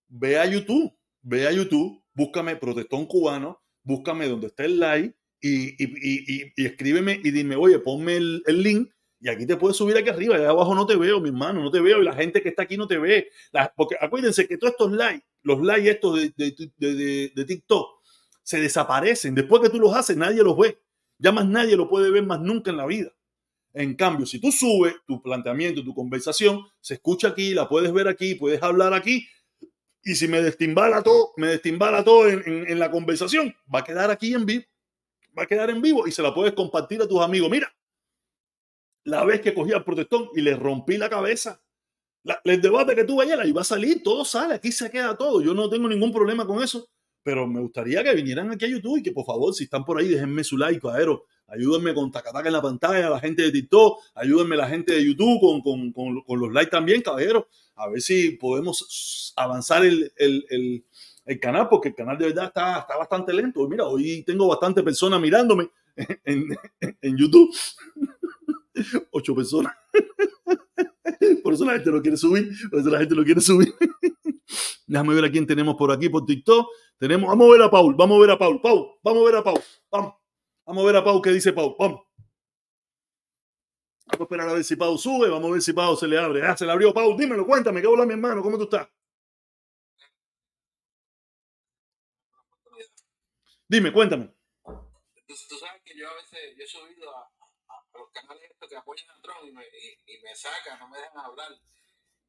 ve a YouTube, ve a YouTube, búscame protestón cubano, búscame donde esté el like y, escríbeme y dime, oye, ponme el, link y aquí te puedes subir aquí arriba, allá abajo no te veo, mi hermano, no te veo, y la gente que está aquí no te ve. porque acuérdense que todos estos likes, los likes estos de, de, TikTok, se desaparecen. Después que tú los haces, nadie los ve. Ya más nadie lo puede ver más nunca en la vida. En cambio, si tú subes tu planteamiento, tu conversación, se escucha aquí, la puedes ver aquí, puedes hablar aquí, y si me destimbala todo, me destimbala todo en, en la conversación, va a quedar aquí en vivo va a quedar en vivo y se la puedes compartir a tus amigos. Mira, la vez que cogí al protestón y le rompí la cabeza, el debate que tuve ayer, ahí va a salir, todo sale, aquí se queda todo. Yo no tengo ningún problema con eso, pero me gustaría que vinieran aquí a YouTube y que por favor, si están por ahí, déjenme su like, cadero, ayúdenme con tacataca en la pantalla, la gente de TikTok, ayúdenme la gente de YouTube con, con, con, los likes también, caballeros. A ver si podemos avanzar el, el, el, canal, porque el canal de verdad está, está bastante lento. Mira, hoy tengo bastante personas mirándome en, en YouTube. Ocho personas. Por eso la gente lo quiere subir. Por eso la gente lo quiere subir. Déjame ver a quién tenemos por aquí, por TikTok. Tenemos, vamos a ver a Paul, vamos a ver a Paul. Paul, vamos a ver a Paul. Vamos. Vamos a ver a Paul qué dice Paul. Vamos. Vamos a esperar a ver si Paul sube. Vamos a ver si Paul se le abre. Ah, se le abrió Paul. Dímelo, cuéntame. ¿Qué hola, mi hermano? ¿Cómo tú estás? Dime, cuéntame. Tú, sabes que yo a veces yo he subido a, los canales estos que apoyan a Trump y me, y, me sacan, no me dejan hablar.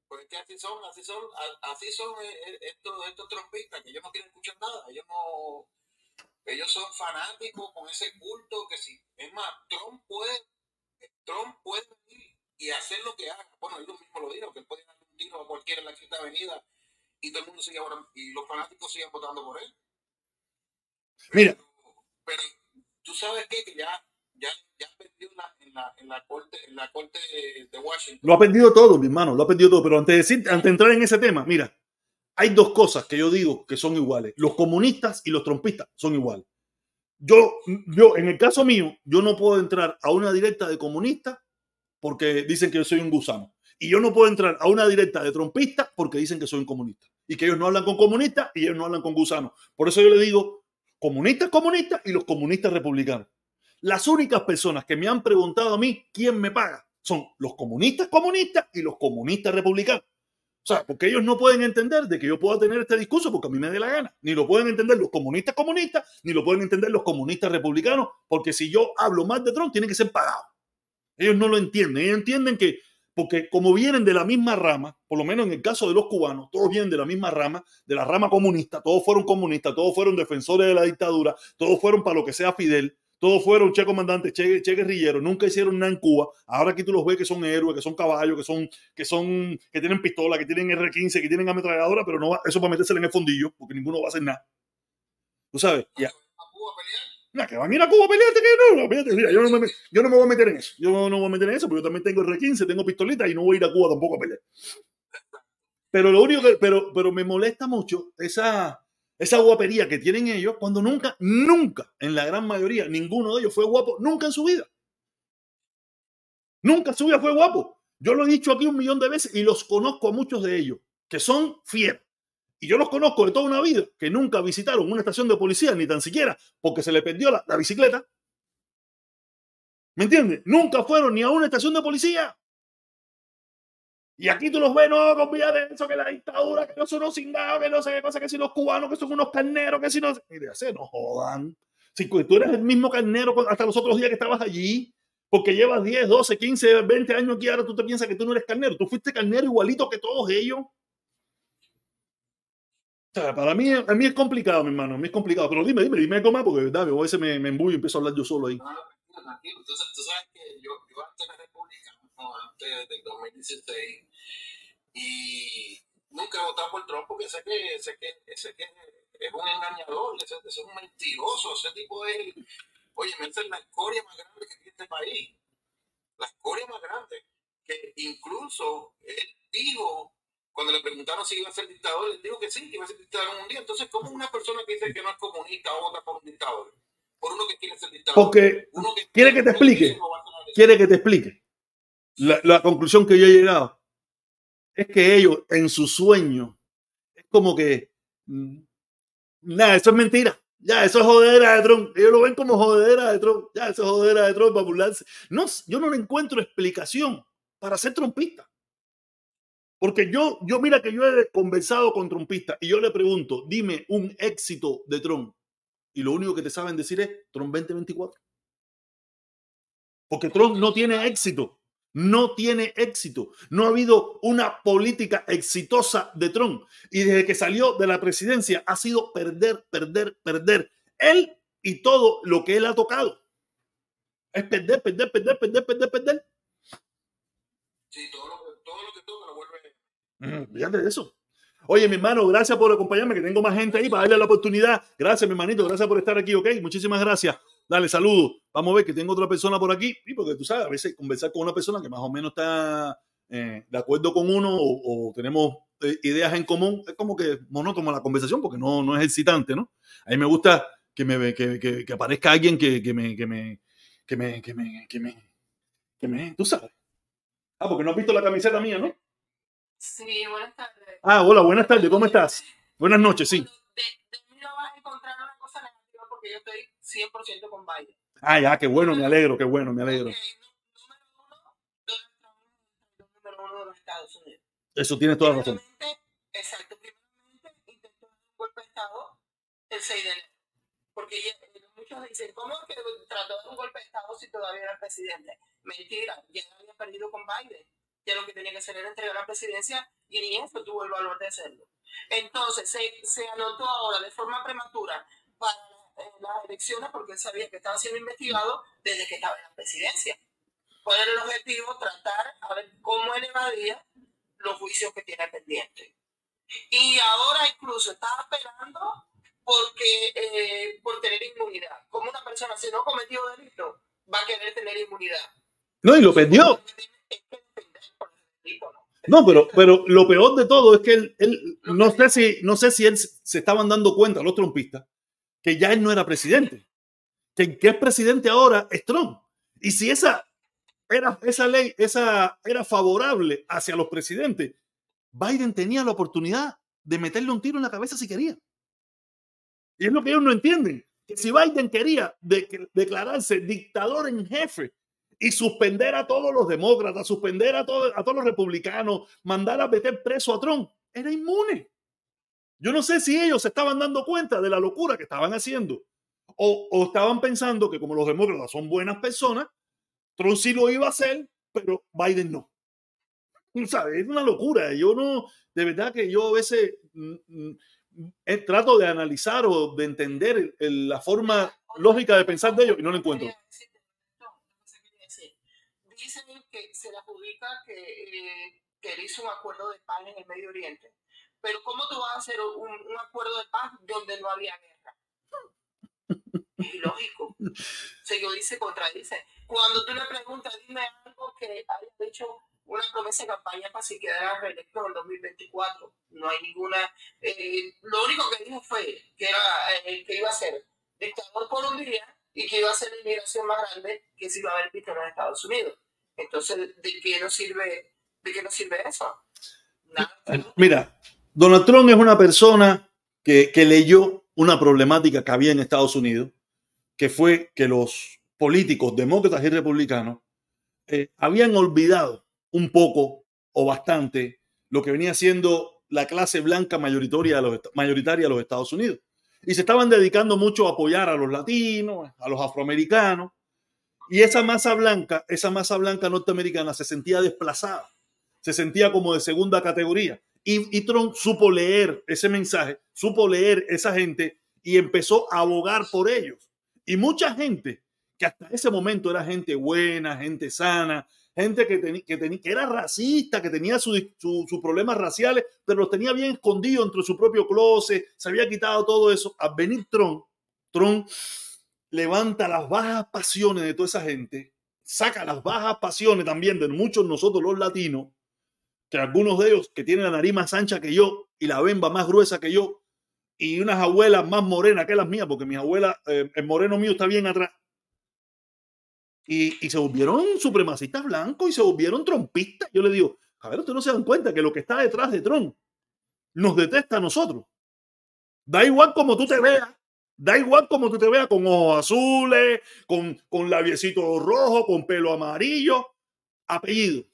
Porque es que así son, así son, así son estos, estos trompistas, que ellos no quieren escuchar nada, ellos no, ellos son fanáticos con ese culto que si, es más, Trump puede, Trump puede venir y hacer lo que haga. Bueno, ellos mismos lo dijeron, que él puede darle un tiro a cualquiera en la quinta avenida y todo el mundo sigue y los fanáticos siguen votando por él. Mira. Pero, tú sabes que ya, ya, ya perdió en la, en la, en la corte, en la corte de, de Washington. Lo ha perdido todo, mi hermano, lo ha perdido todo. Pero antes de, decir, antes de entrar en ese tema, mira, hay dos cosas que yo digo que son iguales. Los comunistas y los trompistas son iguales. Yo, yo, en el caso mío, yo no puedo entrar a una directa de comunista porque dicen que yo soy un gusano. Y yo no puedo entrar a una directa de trompista porque dicen que soy un comunista. Y que ellos no hablan con comunistas y ellos no hablan con gusanos. Por eso yo le digo comunistas, comunistas y los comunistas republicanos. Las únicas personas que me han preguntado a mí quién me paga son los comunistas comunistas y los comunistas republicanos. O sea, porque ellos no pueden entender de que yo pueda tener este discurso porque a mí me dé la gana. Ni lo pueden entender los comunistas comunistas, ni lo pueden entender los comunistas republicanos, porque si yo hablo más de Trump, tiene que ser pagado. Ellos no lo entienden. Ellos entienden que, porque como vienen de la misma rama, por lo menos en el caso de los cubanos, todos vienen de la misma rama, de la rama comunista, todos fueron comunistas, todos fueron defensores de la dictadura, todos fueron para lo que sea Fidel, todos fueron che comandantes, che, che guerrilleros, nunca hicieron nada en Cuba. Ahora aquí tú los ves que son héroes, que son caballos, que son, que son, que tienen pistola, que tienen R15, que tienen ametralladora, pero no va, eso para metérsela en el fondillo, porque ninguno va a hacer nada. ¿Tú sabes? Ya. ¿A Cuba a pelear? Nah, que van a ir a Cuba a pelearte, que no, fíjate, mira, yo no, me, yo no me voy a meter en eso. Yo no voy a meter en eso, porque yo también tengo R15, tengo pistolita y no voy a ir a Cuba tampoco a pelear. Pero lo único que, pero, pero me molesta mucho esa, esa guapería que tienen ellos cuando nunca, nunca, en la gran mayoría, ninguno de ellos fue guapo, nunca en su vida. Nunca en su vida fue guapo. Yo lo he dicho aquí un millón de veces y los conozco a muchos de ellos, que son fieros. Y yo los conozco de toda una vida, que nunca visitaron una estación de policía, ni tan siquiera porque se le perdió la, bicicleta. ¿Me entiendes? Nunca fueron ni a una estación de policía. Y aquí tú los ves, no, de eso, que la dictadura, que no son unos cingados, que no sé qué cosa, que si los cubanos, que son unos carneros, que si no. Y de hacer, no jodan. Si tú eres el mismo carnero hasta los otros días que estabas allí, porque llevas 10, 12, 15, 20 años aquí, ahora tú te piensas que tú no eres carnero. Tú fuiste carnero igualito que todos ellos. Sea, para mí, a mí es complicado, mi hermano, a mí es complicado. Pero dime, dime, dime algo más, porque verdad, a veces me, me embullo y empiezo a hablar yo solo ahí. No, tranquilo, tranquilo. Tú, tú sabes que yo, yo antes de la República, no, antes del 2016, y nunca he votado por Trump porque sé que, sé que, sé que es un engañador, ese, ese es un mentiroso, ese tipo es, oye, esa es la escoria más grande que tiene este país, la escoria más grande, que incluso él dijo, cuando le preguntaron si iba a ser dictador, él dijo que sí, que iba a ser dictador un día, entonces, ¿cómo una persona que dice que no es comunista vota por un dictador? Por uno que quiere ser dictador. Porque uno que quiere que te explique, quiere que te explique la, la conclusión que yo he llegado es que ellos en su sueño es como que mm, nada, eso es mentira. Ya, eso es jodera de Trump. Ellos lo ven como jodera de Trump. Ya, eso es jodera de Trump para burlarse. No, yo no le encuentro explicación para ser trompista. Porque yo, yo mira que yo he conversado con trompistas y yo le pregunto, dime un éxito de Trump. Y lo único que te saben decir es Trump 2024. Porque Trump no tiene éxito no tiene éxito. No ha habido una política exitosa de Trump. Y desde que salió de la presidencia ha sido perder, perder, perder. Él y todo lo que él ha tocado. Es perder, perder, perder, perder, perder, perder. Sí, todo lo, que- todo Fíjate de eso. Oye, mi hermano, gracias por acompañarme, que tengo más gente ahí para darle la oportunidad. Gracias, mi hermanito, gracias por estar aquí, ¿ok? Muchísimas gracias. Dale, saludo. Vamos a ver que tengo otra persona por aquí. Y porque tú sabes, a veces conversar con una persona que más o menos está eh, de acuerdo con uno o, tenemos eh, ideas en común, es como que monótono la conversación porque no, no es excitante, ¿no? A mí me gusta que, me, que, que, que aparezca alguien que, que, me, que, me, que, me, que, me, que me, que me, tú sabes. Ah, porque no has visto la camiseta mía, ¿no? Sí, buenas tardes. Ah, hola, buenas tardes, ¿cómo estás? Buenas noches, sí. De, de mí no vas a encontrar una cosa negativa porque yo estoy 100% con Biden. Ah, ya, qué bueno, me alegro, qué bueno, me alegro. Número uno, de los Estados Unidos. Eso tienes toda la razón. Exacto, primeramente intentó un golpe de Estado el 6 de enero. Porque eh, muchos dicen, ¿cómo es que trató de un golpe de Estado si todavía era presidente? Mentira, ya había perdido con Biden. Ya lo que tenía que hacer era entregar la presidencia y ni eso tuvo el valor de hacerlo. Entonces se, se anotó ahora de forma prematura para eh, las elecciones porque él sabía que estaba siendo investigado desde que estaba en la presidencia. ¿Cuál era el objetivo? Tratar a ver cómo él evadía los juicios que tiene pendientes. Y ahora incluso está apelando porque, eh, por tener inmunidad. Como una persona, si no ha cometido delito, va a querer tener inmunidad. No, y lo perdió. Es que ¿no? No, pero, pero lo peor de todo es que él, él- no sé si, no sé si él se estaban dando cuenta, los trompistas, que ya él no era presidente. Que el que es presidente ahora es Trump. Y si esa, era, esa ley esa, era favorable hacia los presidentes, Biden tenía la oportunidad de meterle un tiro en la cabeza si quería. Y es lo que ellos no entienden. Que si Biden quería de- declararse dictador en jefe y suspender a todos los demócratas, suspender a, todo- a todos los republicanos, mandar a meter preso a Trump, era inmune. Yo no sé si ellos se estaban dando cuenta de la locura que estaban haciendo o, o estaban pensando que como los demócratas son buenas personas, Trump sí lo iba a hacer, pero Biden no. ¿Sabes? Es una locura. Yo no, de verdad que yo a veces mm, mm, eh, trato de analizar o de entender la forma lógica de pensar de ellos y no lo encuentro. Quería se le adjudica que, eh, que él hizo un acuerdo de paz en el Medio Oriente. Pero ¿cómo tú vas a hacer un, un acuerdo de paz donde no había guerra? Es ilógico. Se lo dice, contradice. Cuando tú le preguntas, dime algo que haya hecho una promesa de campaña para si quedara reelecto en el 2024. No hay ninguna. eh, lo único que dijo fue que, era, eh, que iba a ser dictador por un día y que iba a ser la inmigración más grande que se iba a haber visto en los Estados Unidos. Entonces, ¿de qué nos sirve, de qué nos sirve eso? Mira, Donald Trump es una persona que, leyó una problemática que había en Estados Unidos, que fue que los políticos demócratas y republicanos eh, habían olvidado un poco o bastante lo que venía siendo la clase blanca mayoritaria de los, mayoritaria de los Estados Unidos. Y se estaban dedicando mucho a apoyar a los latinos, a los afroamericanos. Y esa masa blanca, esa masa blanca norteamericana se sentía desplazada, se sentía como de segunda categoría. Y, y Trump supo leer ese mensaje, supo leer esa gente y empezó a abogar por ellos. Y mucha gente que hasta ese momento era gente buena, gente sana, gente que, teni- que, teni- que era racista, que tenía sus su, problemas raciales, pero los tenía bien escondidos entre su propio closet, se había quitado todo eso. Al venir Trump, Trump levanta las bajas pasiones de toda esa gente, saca las bajas pasiones también de muchos nosotros los latinos, que algunos de ellos que tienen la nariz más ancha que yo y la bemba más gruesa que yo, y unas abuelas más morenas que las mías, porque mis abuelas, eh, el moreno mío está bien atrás. Y, y se volvieron supremacistas blancos y se volvieron trompistas. Yo le digo, a ver, ustedes no se dan cuenta que lo que está detrás de Trump nos detesta a nosotros. Da igual como tú te veas, da igual como tú te veas con ojos azules, con, con labiecito rojo, con pelo amarillo, apellido.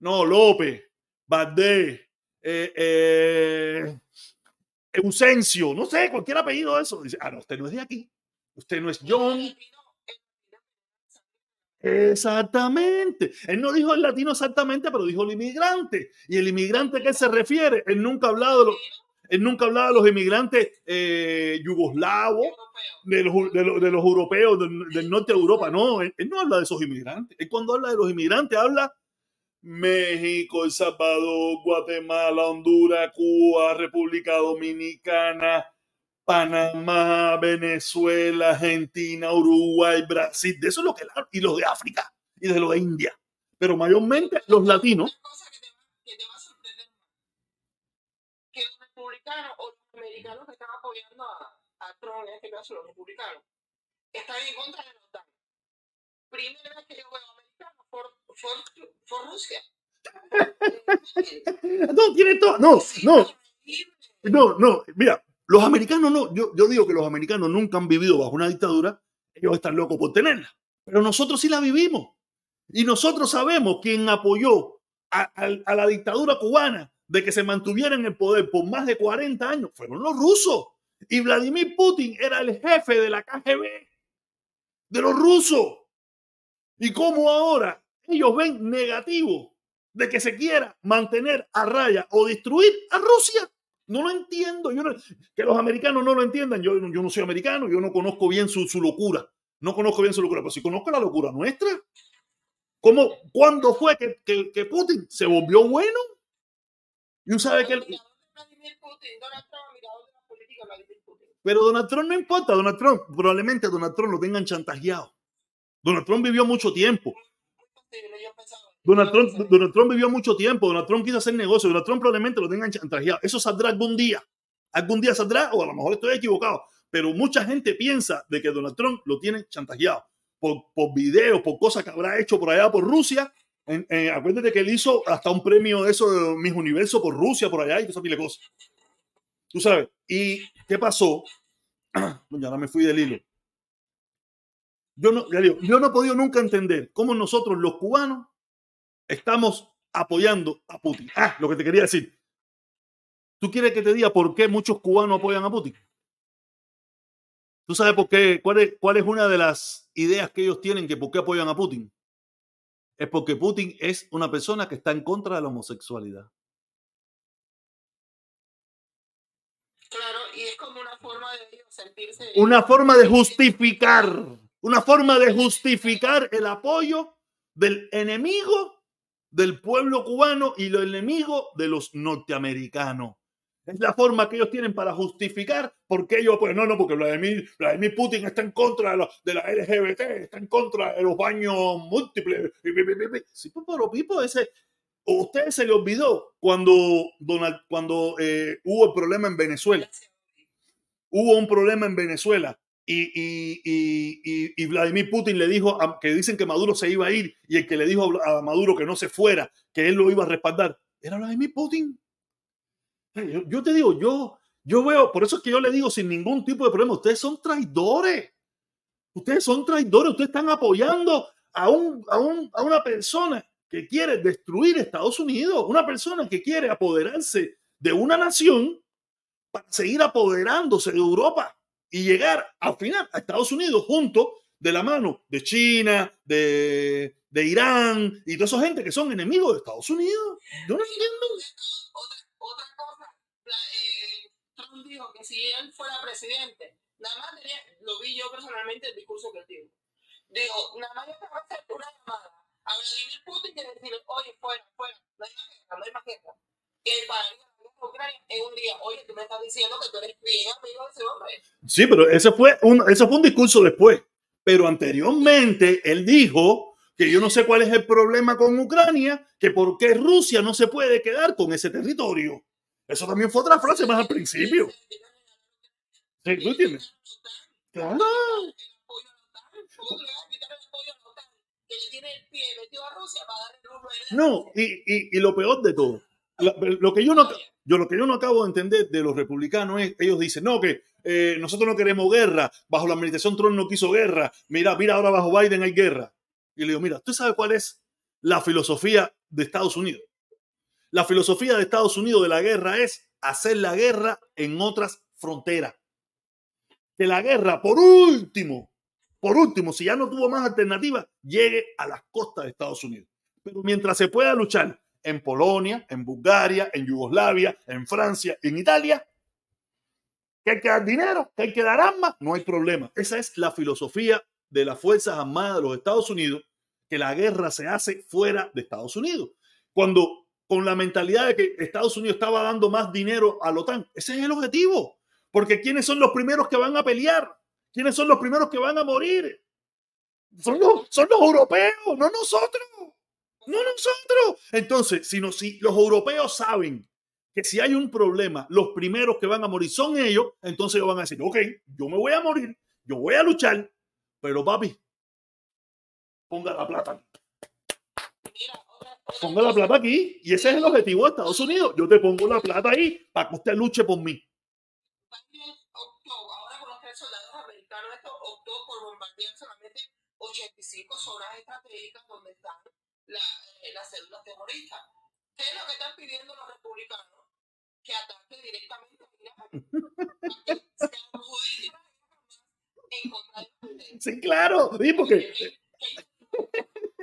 No, López, Valdés, eh, eh, Eusencio, no sé, cualquier apellido de eso. Dice, ah, no, usted no es de aquí. Usted no es John. Exactamente. Él no dijo el latino exactamente, pero dijo el inmigrante. Y el inmigrante que él se refiere, él nunca ha hablado de los, él nunca ha hablado de los inmigrantes eh, yugoslavos, de los, de los, europeos del, norte de Europa. No, él, no habla de esos inmigrantes. Él cuando habla de los inmigrantes habla México, El Salvador, Guatemala, Honduras, Cuba, República Dominicana, Panamá, Venezuela, Argentina, Uruguay, Brasil, de eso es lo que y los de África y de los de India. Pero mayormente los latinos. Una cosa que te, va- que te va a sorprender que los republicanos o los americanos que están apoyando a, a Trump, en este caso los republicanos, están en contra de la OTAN. Primera vez que yo veo americanos por, por, por Rusia. No, tiene todo. No, no, no, no. Mira, los americanos no. Yo, yo digo que los americanos nunca han vivido bajo una dictadura. Ellos están locos por tenerla. Pero nosotros sí la vivimos. Y nosotros sabemos quién apoyó a, a- a la dictadura cubana de que se mantuviera en el poder por más de 40 años. Fueron los rusos. Y Vladimir Putin era el jefe de la KGB, de los rusos. Y cómo ahora ellos ven negativo de que se quiera mantener a raya o destruir a Rusia. No lo entiendo. Yo que los americanos no lo entiendan. Yo, yo no soy americano, yo no conozco bien su, su locura. No conozco bien su locura, pero sí conozco la locura nuestra. ¿Cómo, ¿Cuándo fue que- que Putin se volvió bueno? Y sabe que... Putin. Pero Donald Trump no importa. Donald Trump, probablemente Donald Trump lo tengan chantajeado. Donald Trump vivió mucho tiempo. Donald Trump. Donald Trump vivió mucho tiempo, Donald Trump quiso hacer negocio, Donald Trump probablemente lo tengan chantajeado. Eso saldrá algún día. Algún día saldrá, o a lo mejor estoy equivocado. Pero mucha gente piensa de que Donald Trump lo tiene chantajeado por, por videos, por cosas que habrá hecho por allá por Rusia. Acuérdate que él hizo hasta un premio de eso de Mis Universo por Rusia, por allá y toda esa cosas. Tú sabes. ¿Y qué pasó? Coño, ahora me fui del hilo. Yo no, ya digo, yo no he podido nunca entender cómo nosotros los cubanos estamos apoyando a Putin. Ah, lo que te quería decir. ¿Tú quieres que te diga por qué muchos cubanos apoyan a Putin? ¿Tú sabes por qué? ¿Cuál es, cuál es una de las ideas que ellos tienen que por qué apoyan a Putin? Es porque Putin es una persona que está en contra de la homosexualidad. Claro, y es como una forma de ellos sentirse. Una forma de justificar, una forma de justificar el apoyo del enemigo del pueblo cubano y el enemigo de los norteamericanos. Es la forma que ellos tienen para justificar por qué ellos, pues no, no, porque Vladimir, Vladimir Putin está en contra de, los- de la LGBT, está en contra de los baños múltiples. Sí, pues, pero Pipo, ese, ¿a usted se le olvidó cuando, Donald, cuando eh, hubo el problema en Venezuela? hubo un problema en Venezuela y, y- y- y- Vladimir Putin le dijo que dicen que Maduro se iba a ir y el que le dijo a Maduro que no se fuera, que él lo iba a respaldar, era Vladimir Putin. Yo, te digo, yo, yo veo, por eso es que yo le digo sin ningún tipo de problema, ustedes son traidores. Ustedes son traidores, ustedes están apoyando a, un, a, un- a una persona que quiere destruir Estados Unidos, una persona que quiere apoderarse de una nación para seguir apoderándose de Europa y llegar al final a Estados Unidos junto de la mano de China, de, de Irán y toda esa gente que son enemigos de Estados Unidos. Yo no entiendo. Eh, Trump dijo que si él fuera presidente, nada más tenía, lo vi yo personalmente el discurso que él dijo. Digo, nada más tengo que hacer una llamada a Vladimir Putin y decirle, oye, fuera, fuera, no hay más guerra, no hay más guerra. Que para de Ucrania en un día, oye, tú me estás diciendo que tú eres amigo de ese. Sí, pero ese fue un, ese fue un discurso después. Pero anteriormente él dijo que yo no sé cuál es el problema con Ucrania, que por qué Rusia no se puede quedar con ese territorio. Eso también fue otra frase más al principio. Sí, ¿tú entiendes? Claro. No, y, y- y lo peor de todo, lo, lo que yo no, yo lo que yo no acabo de entender de los republicanos es, ellos dicen, no, que eh, nosotros no queremos guerra, bajo la administración Trump no quiso guerra, mira, mira, ahora bajo Biden hay guerra. Y le digo, mira, ¿usted sabe cuál es la filosofía de Estados Unidos? La filosofía de Estados Unidos de la guerra es hacer la guerra en otras fronteras. Que la guerra, por último, por último, si ya no tuvo más alternativa, llegue a las costas de Estados Unidos. Pero mientras se pueda luchar en Polonia, en Bulgaria, en Yugoslavia, en Francia, en Italia, que hay que dar dinero, que hay que dar armas, no hay problema. Esa es la filosofía de las Fuerzas Armadas de los Estados Unidos, que la guerra se hace fuera de Estados Unidos. Cuando con la mentalidad de que Estados Unidos estaba dando más dinero a la OTAN, ese es el objetivo. Porque ¿quiénes son los primeros que van a pelear? ¿Quiénes son los primeros que van a morir? Son los, son los europeos, no nosotros. No nosotros. Entonces, si, no, si los europeos saben que si hay un problema, los primeros que van a morir son ellos, entonces ellos van a decir, ok, yo me voy a morir, yo voy a luchar, pero papi, ponga la plata. Ponga la plata aquí y ese es el objetivo de Estados Unidos. Yo te pongo la plata ahí para que usted luche por mí. Ahora con los tres soldados americanos, esto optó por bombardear solamente 85 zonas estratégicas donde están las células terroristas. ¿Qué es lo que están pidiendo los republicanos? Que ataque directamente a Irak. Sí, claro, sí, porque...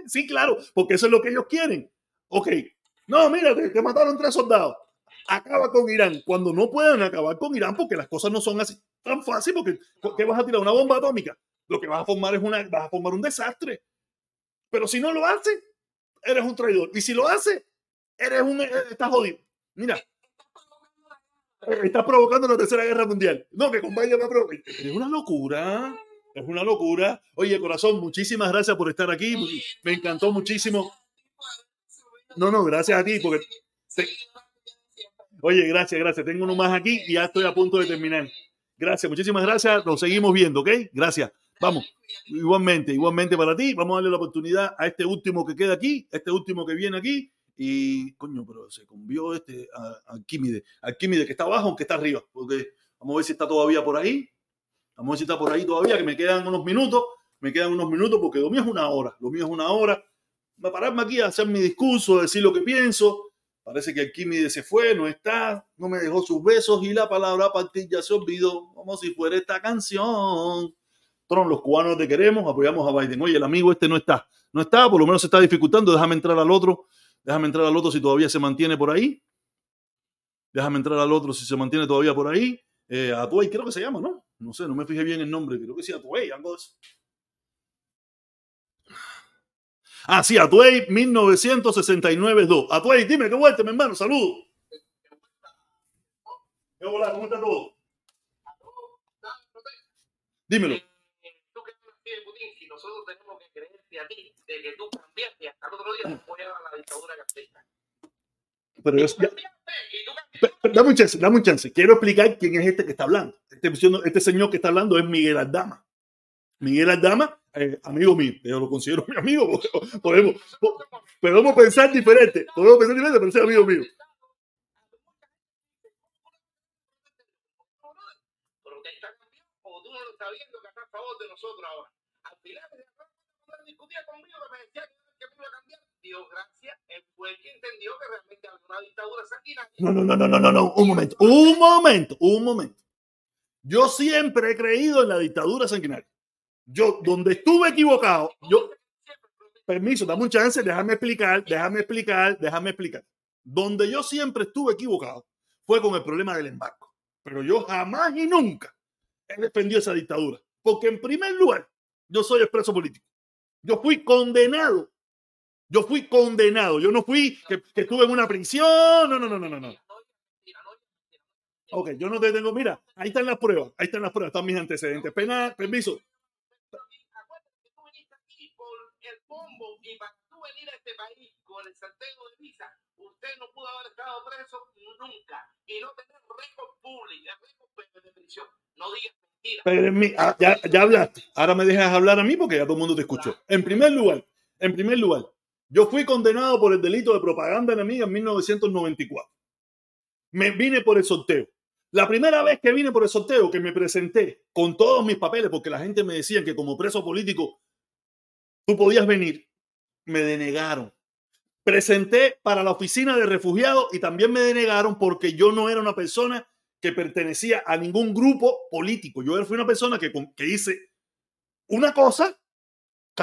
Sí, claro, porque eso es lo que ellos quieren. Ok, no, mira, te, mataron tres soldados. Acaba con Irán. Cuando no puedan acabar con Irán, porque las cosas no son así tan fácil, porque ¿qué vas a tirar? ¿Una bomba atómica? Lo que vas a formar es una, vas a formar un desastre. Pero si no lo hace, eres un traidor. Y si lo hace, eres un, eh, estás jodido. Mira, eh, estás provocando la tercera guerra mundial. No, que con Biden va a Es una locura. Es una locura. Oye, corazón, muchísimas gracias por estar aquí. Me encantó muchísimo. No, no, gracias a ti, porque. Oye, gracias, gracias. Tengo uno más aquí y ya estoy a punto de terminar. Gracias, muchísimas gracias. Nos seguimos viendo, ¿ok? Gracias. Vamos. Igualmente, igualmente para ti. Vamos a darle la oportunidad a este último que queda aquí, a este último que viene aquí. Y, coño, pero se convió este a. Alquímide que está abajo, aunque está arriba. Porque vamos a ver si está todavía por ahí. Vamos a ver si está por ahí todavía, que me quedan unos minutos. Me quedan unos minutos porque lo mío es una hora. Lo mío es una hora. A pararme aquí a hacer mi discurso, a decir lo que pienso. Parece que Alquímide se fue, no está, no me dejó sus besos y la palabra partir ya se olvidó, como si fuera esta canción. Tron, los cubanos te queremos, apoyamos a Biden. Oye, el amigo este no está, no está, por lo menos se está dificultando, déjame entrar al otro Déjame entrar al otro si todavía se mantiene por ahí. Déjame entrar al otro si se mantiene todavía por ahí. Eh, Atuay, creo que se llama, ¿no? No sé, no me fijé bien el nombre. Creo que sí, Atuay, algo de eso. Ah, sí, Atuay 1969-2. Atuay, dime, qué vuelta, mi hermano, saludos. Hola, ¿cómo está todo? Dímelo. Eh, tú que nosotros tenemos que creerte a ti de que tú cambiaste hasta el otro día después a la dictadura castrista. Pero yo, dame un chance, dame un chance. Quiero explicar quién es este que está hablando. Este, este señor que está hablando es Miguel Aldama. Miguel Aldama, eh, amigo mío, yo lo considero mi amigo. Podemos, podemos pensar diferente, podemos pensar diferente, pero es amigo mío. De nosotros ahora. Al final, discutía conmigo que me decía que me iba a cambiar. Él fue el que entendió que realmente había una dictadura sanguinaria. No, no, no, no, no, no, no, un momento, un momento, un momento. Yo siempre he creído en la dictadura sanguinaria. Yo, donde estuve equivocado, yo, permiso, dame un chance, déjame explicar, déjame explicar, déjame explicar. Donde yo siempre estuve equivocado fue con el problema del embarco. Pero yo jamás y nunca he defendido esa dictadura. Porque en primer lugar, yo soy expreso político. Yo fui condenado. Yo fui condenado. Yo no fui que, estuve en una prisión. No, no, no, no, no. no. Ok, yo no te tengo. Mira, ahí están las pruebas. Ahí están las pruebas. Están mis antecedentes. Pena, permiso. y para tú venir a este país con el de visa, usted no pudo haber estado preso nunca y no tener récord público, récord de prisión. No digas pero ah, ya, ya hablaste. Ahora me dejas hablar a mí porque ya todo el mundo te escuchó. En primer lugar, en primer lugar, yo fui condenado por el delito de propaganda enemiga en 1994. Me vine por el sorteo. La primera vez que vine por el sorteo, que me presenté con todos mis papeles, porque la gente me decía que como preso político tú podías venir, me denegaron. Presenté para la oficina de refugiados y también me denegaron porque yo no era una persona que pertenecía a ningún grupo político. Yo fui una persona que, que hice una cosa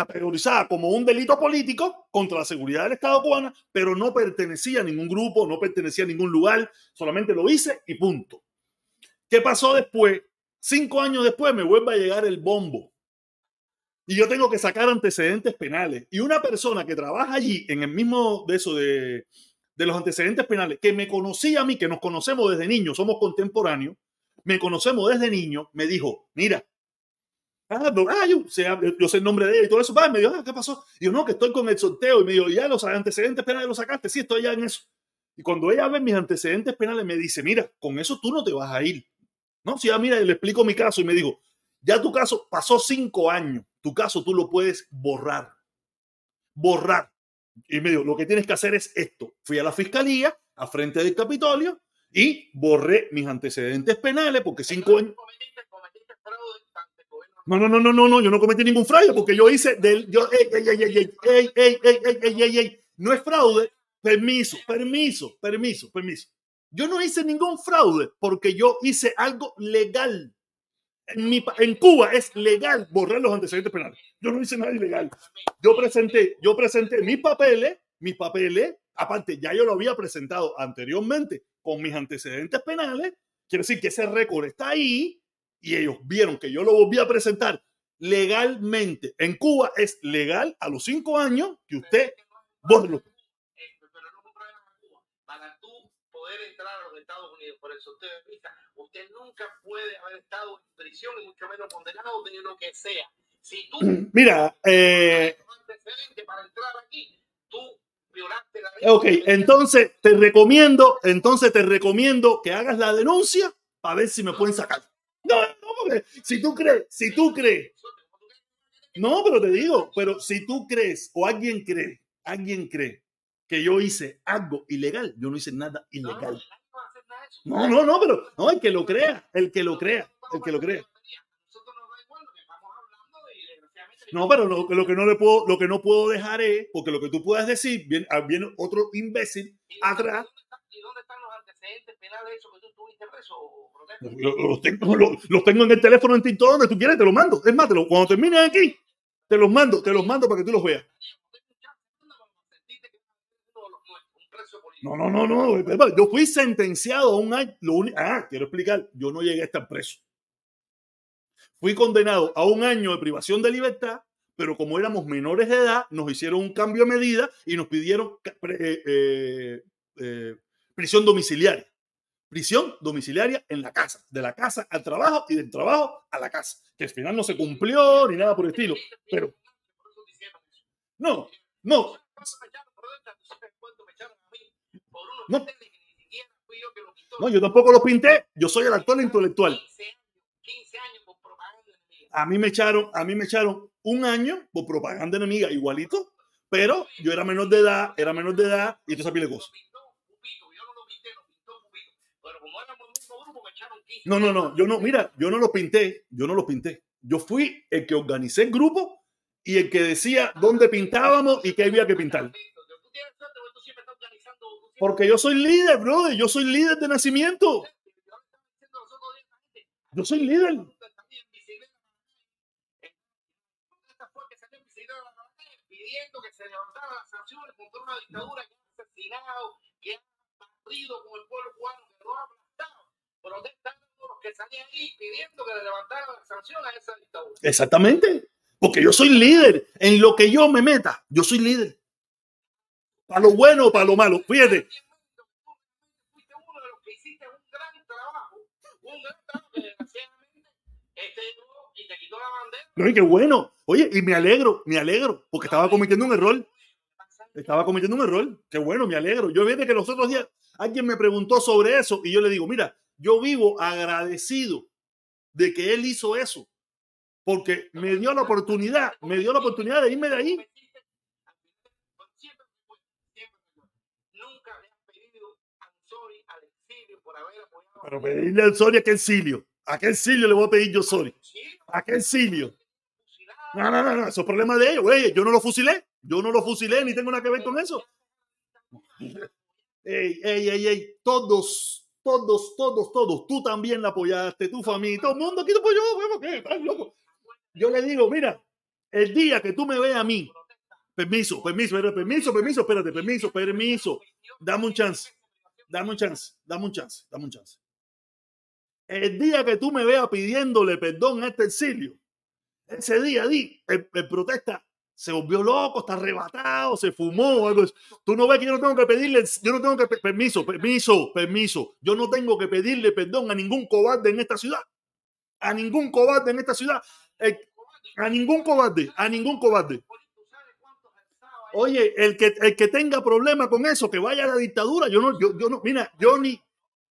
categorizada como un delito político contra la seguridad del Estado cubano, pero no pertenecía a ningún grupo, no pertenecía a ningún lugar, solamente lo hice y punto. ¿Qué pasó después? Cinco años después me vuelve a llegar el bombo. Y yo tengo que sacar antecedentes penales. Y una persona que trabaja allí, en el mismo de eso de, de los antecedentes penales, que me conocía a mí, que nos conocemos desde niños, somos contemporáneos, me conocemos desde niño, me dijo, mira, ah, ah yo, sé, el nombre de ella y todo eso, va, me dijo, ah, ¿qué pasó? Y yo, no, que estoy con el sorteo, y me dijo, ya los antecedentes penales los sacaste, sí, estoy ya en eso. Y cuando ella ve mis antecedentes penales, me dice, mira, con eso tú no te vas a ir. No, si ya mira, le explico mi caso y me dijo, ya tu caso pasó cinco años, tu caso tú lo puedes borrar. Borrar. Y me dijo, lo que tienes que hacer es esto. Fui a la fiscalía, a frente del Capitolio, y borré mis antecedentes penales porque cinco años. No, no, no, no, no, no, yo no cometí ningún fraude porque yo hice del. Yo, ey, ey, ey, ey, ey, ey, ey, ey, ey, ey, no es fraude. Permiso, permiso, permiso, permiso. Yo no hice ningún fraude porque yo hice algo legal. En, mi, en Cuba es legal borrar los antecedentes penales. Yo no hice nada ilegal. Yo presenté, yo presenté mis papeles, mis papeles, aparte ya yo lo había presentado anteriormente con mis antecedentes penales. Quiere decir que ese récord está ahí y ellos vieron que yo lo volví a presentar legalmente. En Cuba es legal a los cinco años que usted borre por el sorteo de visa, usted nunca puede haber estado en prisión y mucho menos condenado de lo que sea. Si tú mira, eh, para entrar aquí, tú violaste la. Ok, entonces te recomiendo, entonces te recomiendo que hagas la denuncia para ver si me pueden sacar. No, no, porque si tú crees, si tú crees. No, pero te digo, pero si tú crees o alguien cree, alguien cree que yo hice algo ilegal, yo no hice nada ilegal. No, no, no, pero no, el que lo crea, el que lo crea, el que lo crea. No, pero lo, lo, que no le puedo, lo que no puedo dejar es, porque lo que tú puedas decir, viene, ah, viene otro imbécil atrás. ¿Y dónde están los antecedentes penales de eso que tú tuviste preso? Los, tengo, los, tengo en el teléfono en TikTok donde tú quieres, te los mando. Es más, te lo, cuando termines aquí, te los mando, te los mando para que tú los veas. No, no, no, no. Yo fui sentenciado a un año. ah, quiero explicar. Yo no llegué a estar preso. Fui condenado a un año de privación de libertad, pero como éramos menores de edad, nos hicieron un cambio de medida y nos pidieron eh, eh, eh, prisión domiciliaria. Prisión domiciliaria en la casa, de la casa al trabajo y del trabajo a la casa. Que al final no se cumplió ni nada por el estilo. Pero. No, no. No. yo tampoco lo pinté. Yo soy el actor intelectual. A mí me echaron, a mí me echaron un año por propaganda enemiga, igualito, pero yo era menor de edad, era menor de edad y entonces pile cosas. No, no, no, yo no, mira, yo no lo pinté, yo no lo pinté. Yo fui el que organicé el grupo y el que decía dónde pintábamos y qué había que pintar. Porque yo soy líder, brother. Yo soy líder de nacimiento. Yo soy líder. pidiendo que se levantaran las sanciones contra una dictadura que ha asesinado, que ha partido con el pueblo cubano, que lo ha aplastado. Protestando los que salían ahí pidiendo que le levantaran las sanciones a esa dictadura. Exactamente. Porque yo soy líder. En lo que yo me meta, yo soy líder. Para lo bueno o para lo malo. Fíjate. No, y qué bueno. Oye, y me alegro, me alegro, porque estaba cometiendo un error. Estaba cometiendo un error. Qué bueno, me alegro. Yo vi que los otros días alguien me preguntó sobre eso y yo le digo, mira, yo vivo agradecido de que él hizo eso, porque me dio la oportunidad, me dio la oportunidad de irme de ahí Pero pedirle al Soria a qué Silio. ¿A qué Silio le voy a pedir yo Soria? ¿A qué Silio? No, no, no, no, eso es problema de ellos, güey. Yo no lo fusilé. Yo no lo fusilé ni tengo nada que ver con eso. Ey, ey, ey, ey. Todos, todos, todos, todos. Tú también la apoyaste, tu familia, todo el mundo aquí te apoyó, güey. ¿Qué? ¿Estás loco? Yo le digo, mira, el día que tú me veas a mí, permiso, permiso, permiso, permiso, espérate, permiso, permiso, dame un chance, dame un chance, dame un chance, dame un chance. El día que tú me veas pidiéndole perdón a este exilio, ese día di, el, protesta se volvió loco, está arrebatado, se fumó. Algo. Tú no ves que yo no tengo que pedirle, yo no tengo que, permiso, permiso, permiso. Yo no tengo que pedirle perdón a ningún cobarde en esta ciudad. A ningún cobarde en esta ciudad. A ningún cobarde, a ningún cobarde. Oye, el que, el que tenga problema con eso, que vaya a la dictadura. Yo no, yo, yo no, mira, yo ni,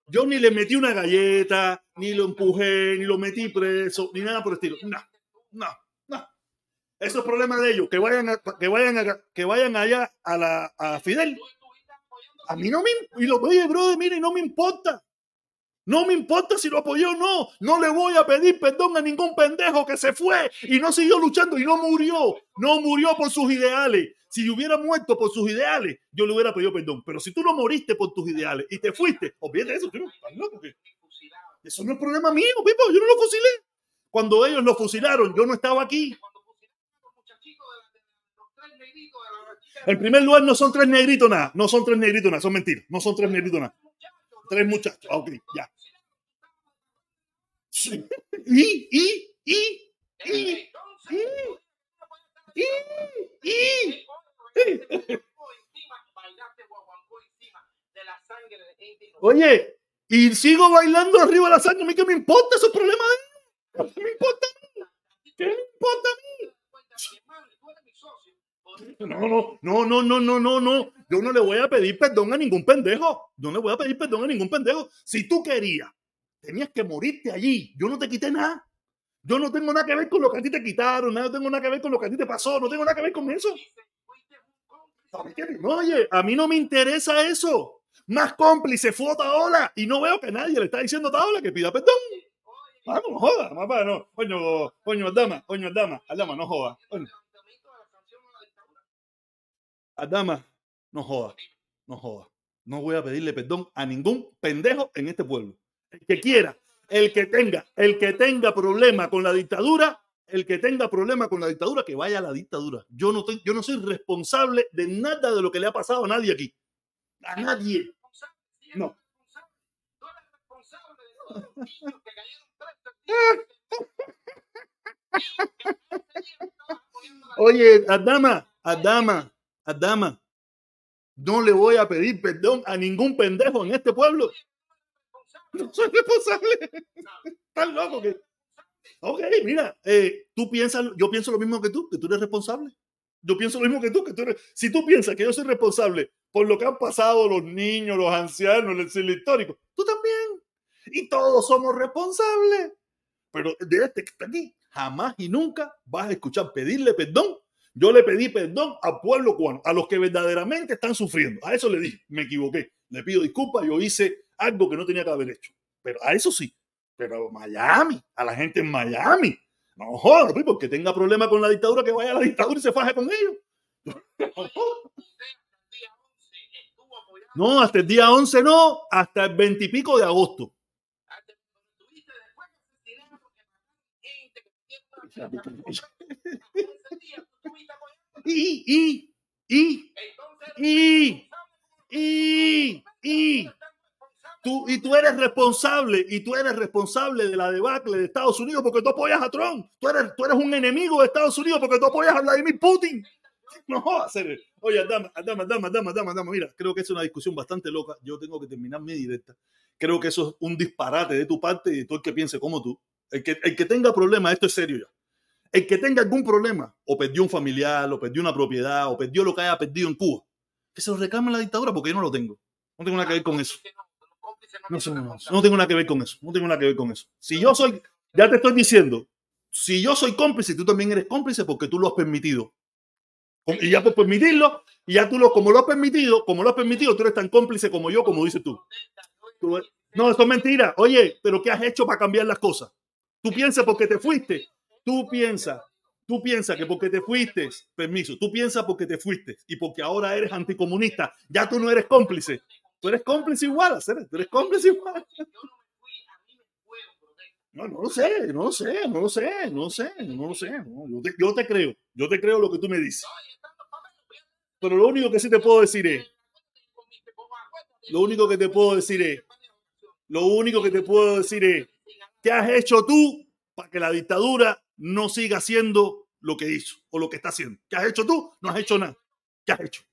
yo ni le metí una galleta, ni lo empujé, ni lo metí preso, ni nada por el estilo. No, no. Eso es problema de ellos. Que vayan, que vayan, que vayan allá a la a Fidel. A mí no me y lo oye, brother, mire, no me importa. No me importa si lo apoyó o no. No le voy a pedir perdón a ningún pendejo que se fue y no siguió luchando y no murió. No murió por sus ideales. Si hubiera muerto por sus ideales, yo le hubiera pedido perdón. Pero si tú no moriste por tus ideales y te fuiste, olvídate eso. Eso no es problema mío, Pipo. Yo no lo fusilé. Cuando ellos lo fusilaron, yo no estaba aquí. En primer lugar, no son tres negritos nada. No son tres negritos nada. Son mentiras. No son tres negritos nada. Tres muchachos. Ok, ya. Y, y, y, y, y, y, y, Oye, y sigo bailando arriba de la sangre. ¿A mí qué me importa? Eso es. ¿Qué me importa a mí? ¿Qué me importa a mí? No, no, no, no, no, no, no, no. Yo no le voy a pedir perdón a ningún pendejo. Yo no le voy a pedir perdón a ningún pendejo. Si tú querías, tenías que morirte allí. Yo no te quité nada. Yo no tengo nada que ver con lo que a ti te quitaron. No tengo nada que ver con lo que a ti te pasó. No tengo nada que ver con eso. Oye, a mí no me interesa eso. Más cómplice fue Otaola y no veo que nadie le está diciendo a Otaola que pida perdón. Vamos, no joda, mamá, no. Coño, coño, dama, coño, dama, dama, no joda. Adama, no joda, no joda. No voy a pedirle perdón a ningún pendejo en este pueblo. El que quiera, el que tenga, el que tenga problema con la dictadura, el que tenga problema con la dictadura, que vaya a la dictadura. Yo no, yo no soy responsable de nada de lo que le ha pasado a nadie aquí. A nadie. No. Oye, Adama, Adama, Adama, no le voy a pedir perdón a ningún pendejo en este pueblo. No soy responsable. Estás loco que Ok, mira, eh, tú piensas, yo pienso lo mismo que tú, que tú eres responsable. Yo pienso lo mismo que tú, que tú eres. Si tú piensas que yo soy responsable por lo que han pasado los niños, los ancianos, el siglo histórico, tú también. Y todos somos responsables. Pero de este que está aquí, jamás y nunca vas a escuchar pedirle perdón. Yo le pedí perdón al pueblo cubano, a los que verdaderamente están sufriendo. A eso le dije, me equivoqué. Le pido disculpas, yo hice algo que no tenía que haber hecho. Pero a eso sí, pero Miami, a la gente en Miami. No joder, porque tenga problema con la dictadura, que vaya a la dictadura y se faje con ellos. No, hasta el día 11 no, hasta el 20 y pico de agosto. Y, y, y, y, y, Tú, y tú eres responsable, y tú eres responsable de la debacle de Estados Unidos porque tú apoyas a Trump. Tú eres, tú eres un enemigo de Estados Unidos porque tú apoyas a Vladimir Putin. No hacer. Oye, dama, dama, dama, dama, dama, dama. Mira, creo que es una discusión bastante loca. Yo tengo que terminar mi directa. Creo que eso es un disparate de tu parte y de todo el que piense como tú. El que, el que tenga problemas, esto es serio ya. El que tenga algún problema, o perdió un familiar, o perdió una propiedad, o perdió lo que haya perdido en Cuba, que se lo reclame la dictadura porque yo no lo tengo. No tengo nada que ver con eso. No, no, tengo nada que ver con eso. No tengo nada que ver con eso. Si yo soy, ya te estoy diciendo, si yo soy cómplice, tú también eres cómplice porque tú lo has permitido. Y ya por permitirlo, y ya tú lo, como lo has permitido, como lo has permitido, tú eres tan cómplice como yo, como dices tú. no, esto es mentira. Oye, pero ¿qué has hecho para cambiar las cosas? Tú piensas porque te fuiste. Tú piensas, tú piensas que porque te fuiste, permiso, tú piensas porque te fuiste y porque ahora eres anticomunista, ya tú no eres cómplice. Tú eres cómplice igual, tú eres cómplice igual. No, no lo sé, no lo sé, no lo sé, no lo sé, no lo sé. yo, te, yo, te, creo, yo te creo lo que tú me dices. Pero lo único que sí te puedo decir es, lo único que te puedo decir es, lo único que te puedo decir es, ¿qué has hecho tú para que la dictadura no siga siendo lo que hizo o lo que está haciendo. ¿Qué has hecho tú? No has hecho nada. ¿Qué has hecho?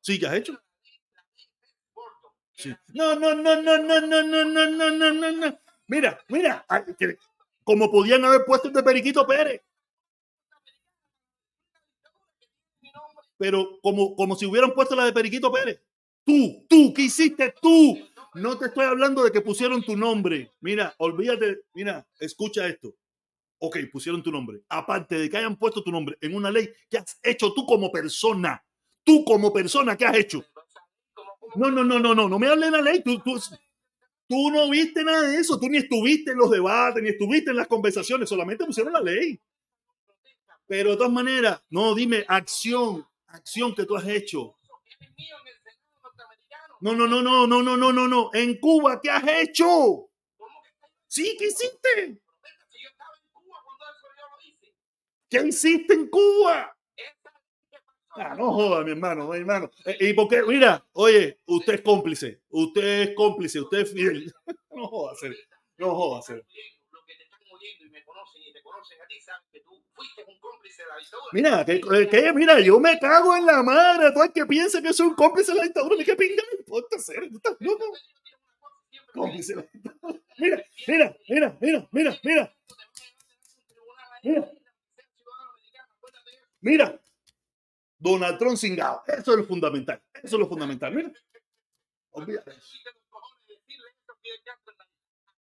Sí, ¿qué has hecho? Sí. No, no, no, no, no, no, no, no, no, no, no, no. Mira, mira, como podían haber puesto el de Periquito Pérez. Pero como, como si hubieran puesto la de Periquito Pérez. Tú, tú, ¿qué hiciste tú? No te estoy hablando de que pusieron tu nombre. Mira, olvídate, mira, escucha esto. Ok, pusieron tu nombre. Aparte de que hayan puesto tu nombre en una ley, ¿qué has hecho tú como persona? Tú como persona, ¿qué has hecho? No, no, no, no, no, no me hables de la ley. Tú, tú, tú no viste nada de eso. Tú ni estuviste en los debates, ni estuviste en las conversaciones. Solamente pusieron la ley. Pero de todas maneras, no, dime acción, acción que tú has hecho. No, no, no, no, no, no, no, no, no. En Cuba, ¿qué has hecho? Sí, ¿qué hiciste? ¿Qué hiciste en Cuba? Ah, no joda, mi hermano, mi hermano. Eh, y porque, mira, oye, usted es cómplice, usted es cómplice, usted es fiel. No joda, hacer, no joda, hacer. Mira, que, que, mira, yo me cago en la madre. Todo el que piense que soy un cómplice de la dictadura, ni que pinga me importa ser. estás loco? Cómplice de la dictadura. Mira, mira, mira, mira, mira, mira. Mira. Mira. Donald Trump cingado. Eso es lo fundamental. Eso es lo fundamental. Mira. Olvídate.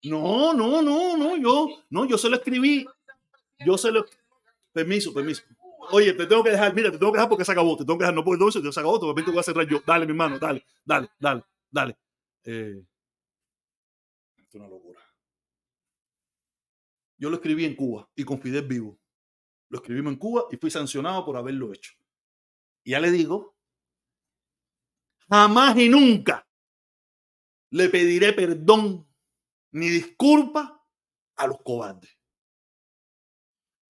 No, no, no, no. Yo, no, yo se lo escribí. Yo se lo. Permiso, permiso. Oye, te tengo que dejar, mira, te tengo que dejar porque se acabó, te tengo que dejar, no puedo, entonces te se acabó, repente voy a cerrar yo. Dale, mi hermano, dale, dale, dale, dale. Eh, es una locura. Yo lo escribí en Cuba y con Fidel vivo. Lo escribimos en Cuba y fui sancionado por haberlo hecho. Y ya le digo, jamás y nunca le pediré perdón ni disculpa a los cobardes.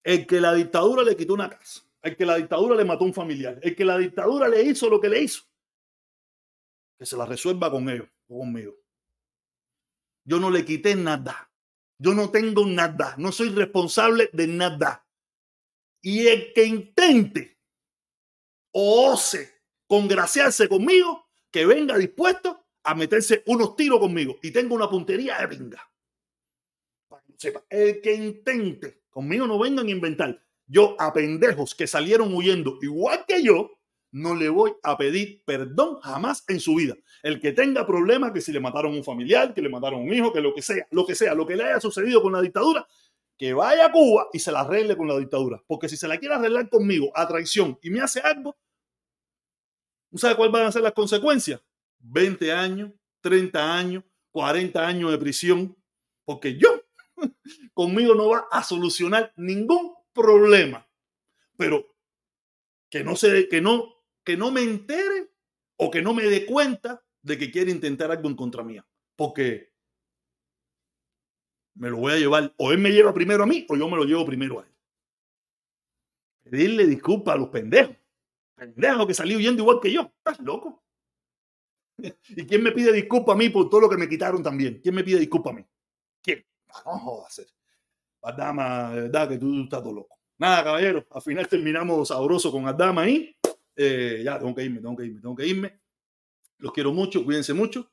El que la dictadura le quitó una casa, el que la dictadura le mató un familiar, el que la dictadura le hizo lo que le hizo, que se la resuelva con ellos o conmigo. Yo no le quité nada. Yo no tengo nada. No soy responsable de nada. Y el que intente o ose congraciarse conmigo, que venga dispuesto a meterse unos tiros conmigo y tenga una puntería de sepa, el que intente Conmigo no vengan a inventar. Yo a pendejos que salieron huyendo igual que yo, no le voy a pedir perdón jamás en su vida. El que tenga problemas, que si le mataron un familiar, que le mataron un hijo, que lo que sea, lo que sea, lo que le haya sucedido con la dictadura, que vaya a Cuba y se la arregle con la dictadura. Porque si se la quiere arreglar conmigo a traición y me hace algo, ¿no sabe cuáles van a ser las consecuencias? 20 años, 30 años, 40 años de prisión, porque yo conmigo no va a solucionar ningún problema. Pero que no se, que no, que no me entere o que no me dé cuenta de que quiere intentar algo en contra mía. Porque me lo voy a llevar, o él me lleva primero a mí, o yo me lo llevo primero a él. Pedirle disculpas a los pendejos. Pendejos que salió huyendo igual que yo. ¿Estás loco? ¿Y quién me pide disculpas a mí por todo lo que me quitaron también? ¿Quién me pide disculpas a mí? ¿Quién? No jodas. Adama, de verdad que tú, estás todo loco. Nada, caballero, al final terminamos sabroso con Adama ahí. Eh, ya, tengo que irme, tengo que irme, tengo que irme. Los quiero mucho, cuídense mucho.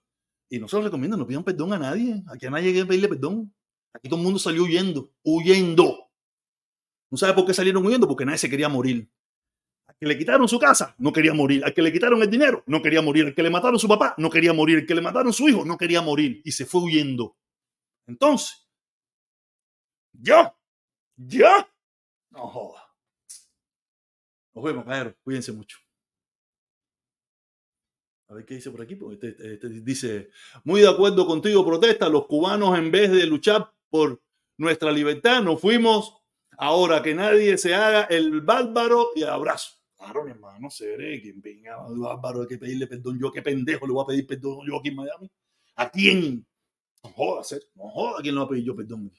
Y no se los recomiendo, no pidan perdón a nadie. Aquí a nadie hay pedirle perdón. Aquí todo el mundo salió huyendo, huyendo. ¿No sabe por qué salieron huyendo? Porque nadie se quería morir. Al que le quitaron su casa, no quería morir. Al que le quitaron el dinero, no quería morir. Al que le mataron su papá, no quería morir. Al que le mataron su hijo, no quería morir. Y se fue huyendo. Entonces, yo, yo, no joda. Nos vemos. Cuídense mucho. A ver qué dice por aquí. Este, este dice, muy de acuerdo contigo, protesta. Los cubanos en vez de luchar por nuestra libertad, nos fuimos ahora que nadie se haga el bárbaro y abrazo. Claro, mi hermano, seré quien venga bárbaro hay que pedirle perdón. Yo qué pendejo le voy a pedir perdón yo aquí en Miami. ¿A quién? No joda, no joda, ¿a quién le va a pedir yo perdón?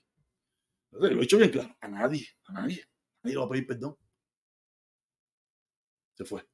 Lo he hecho bien claro, a nadie, a nadie, nadie le va a pedir perdón. Se fue.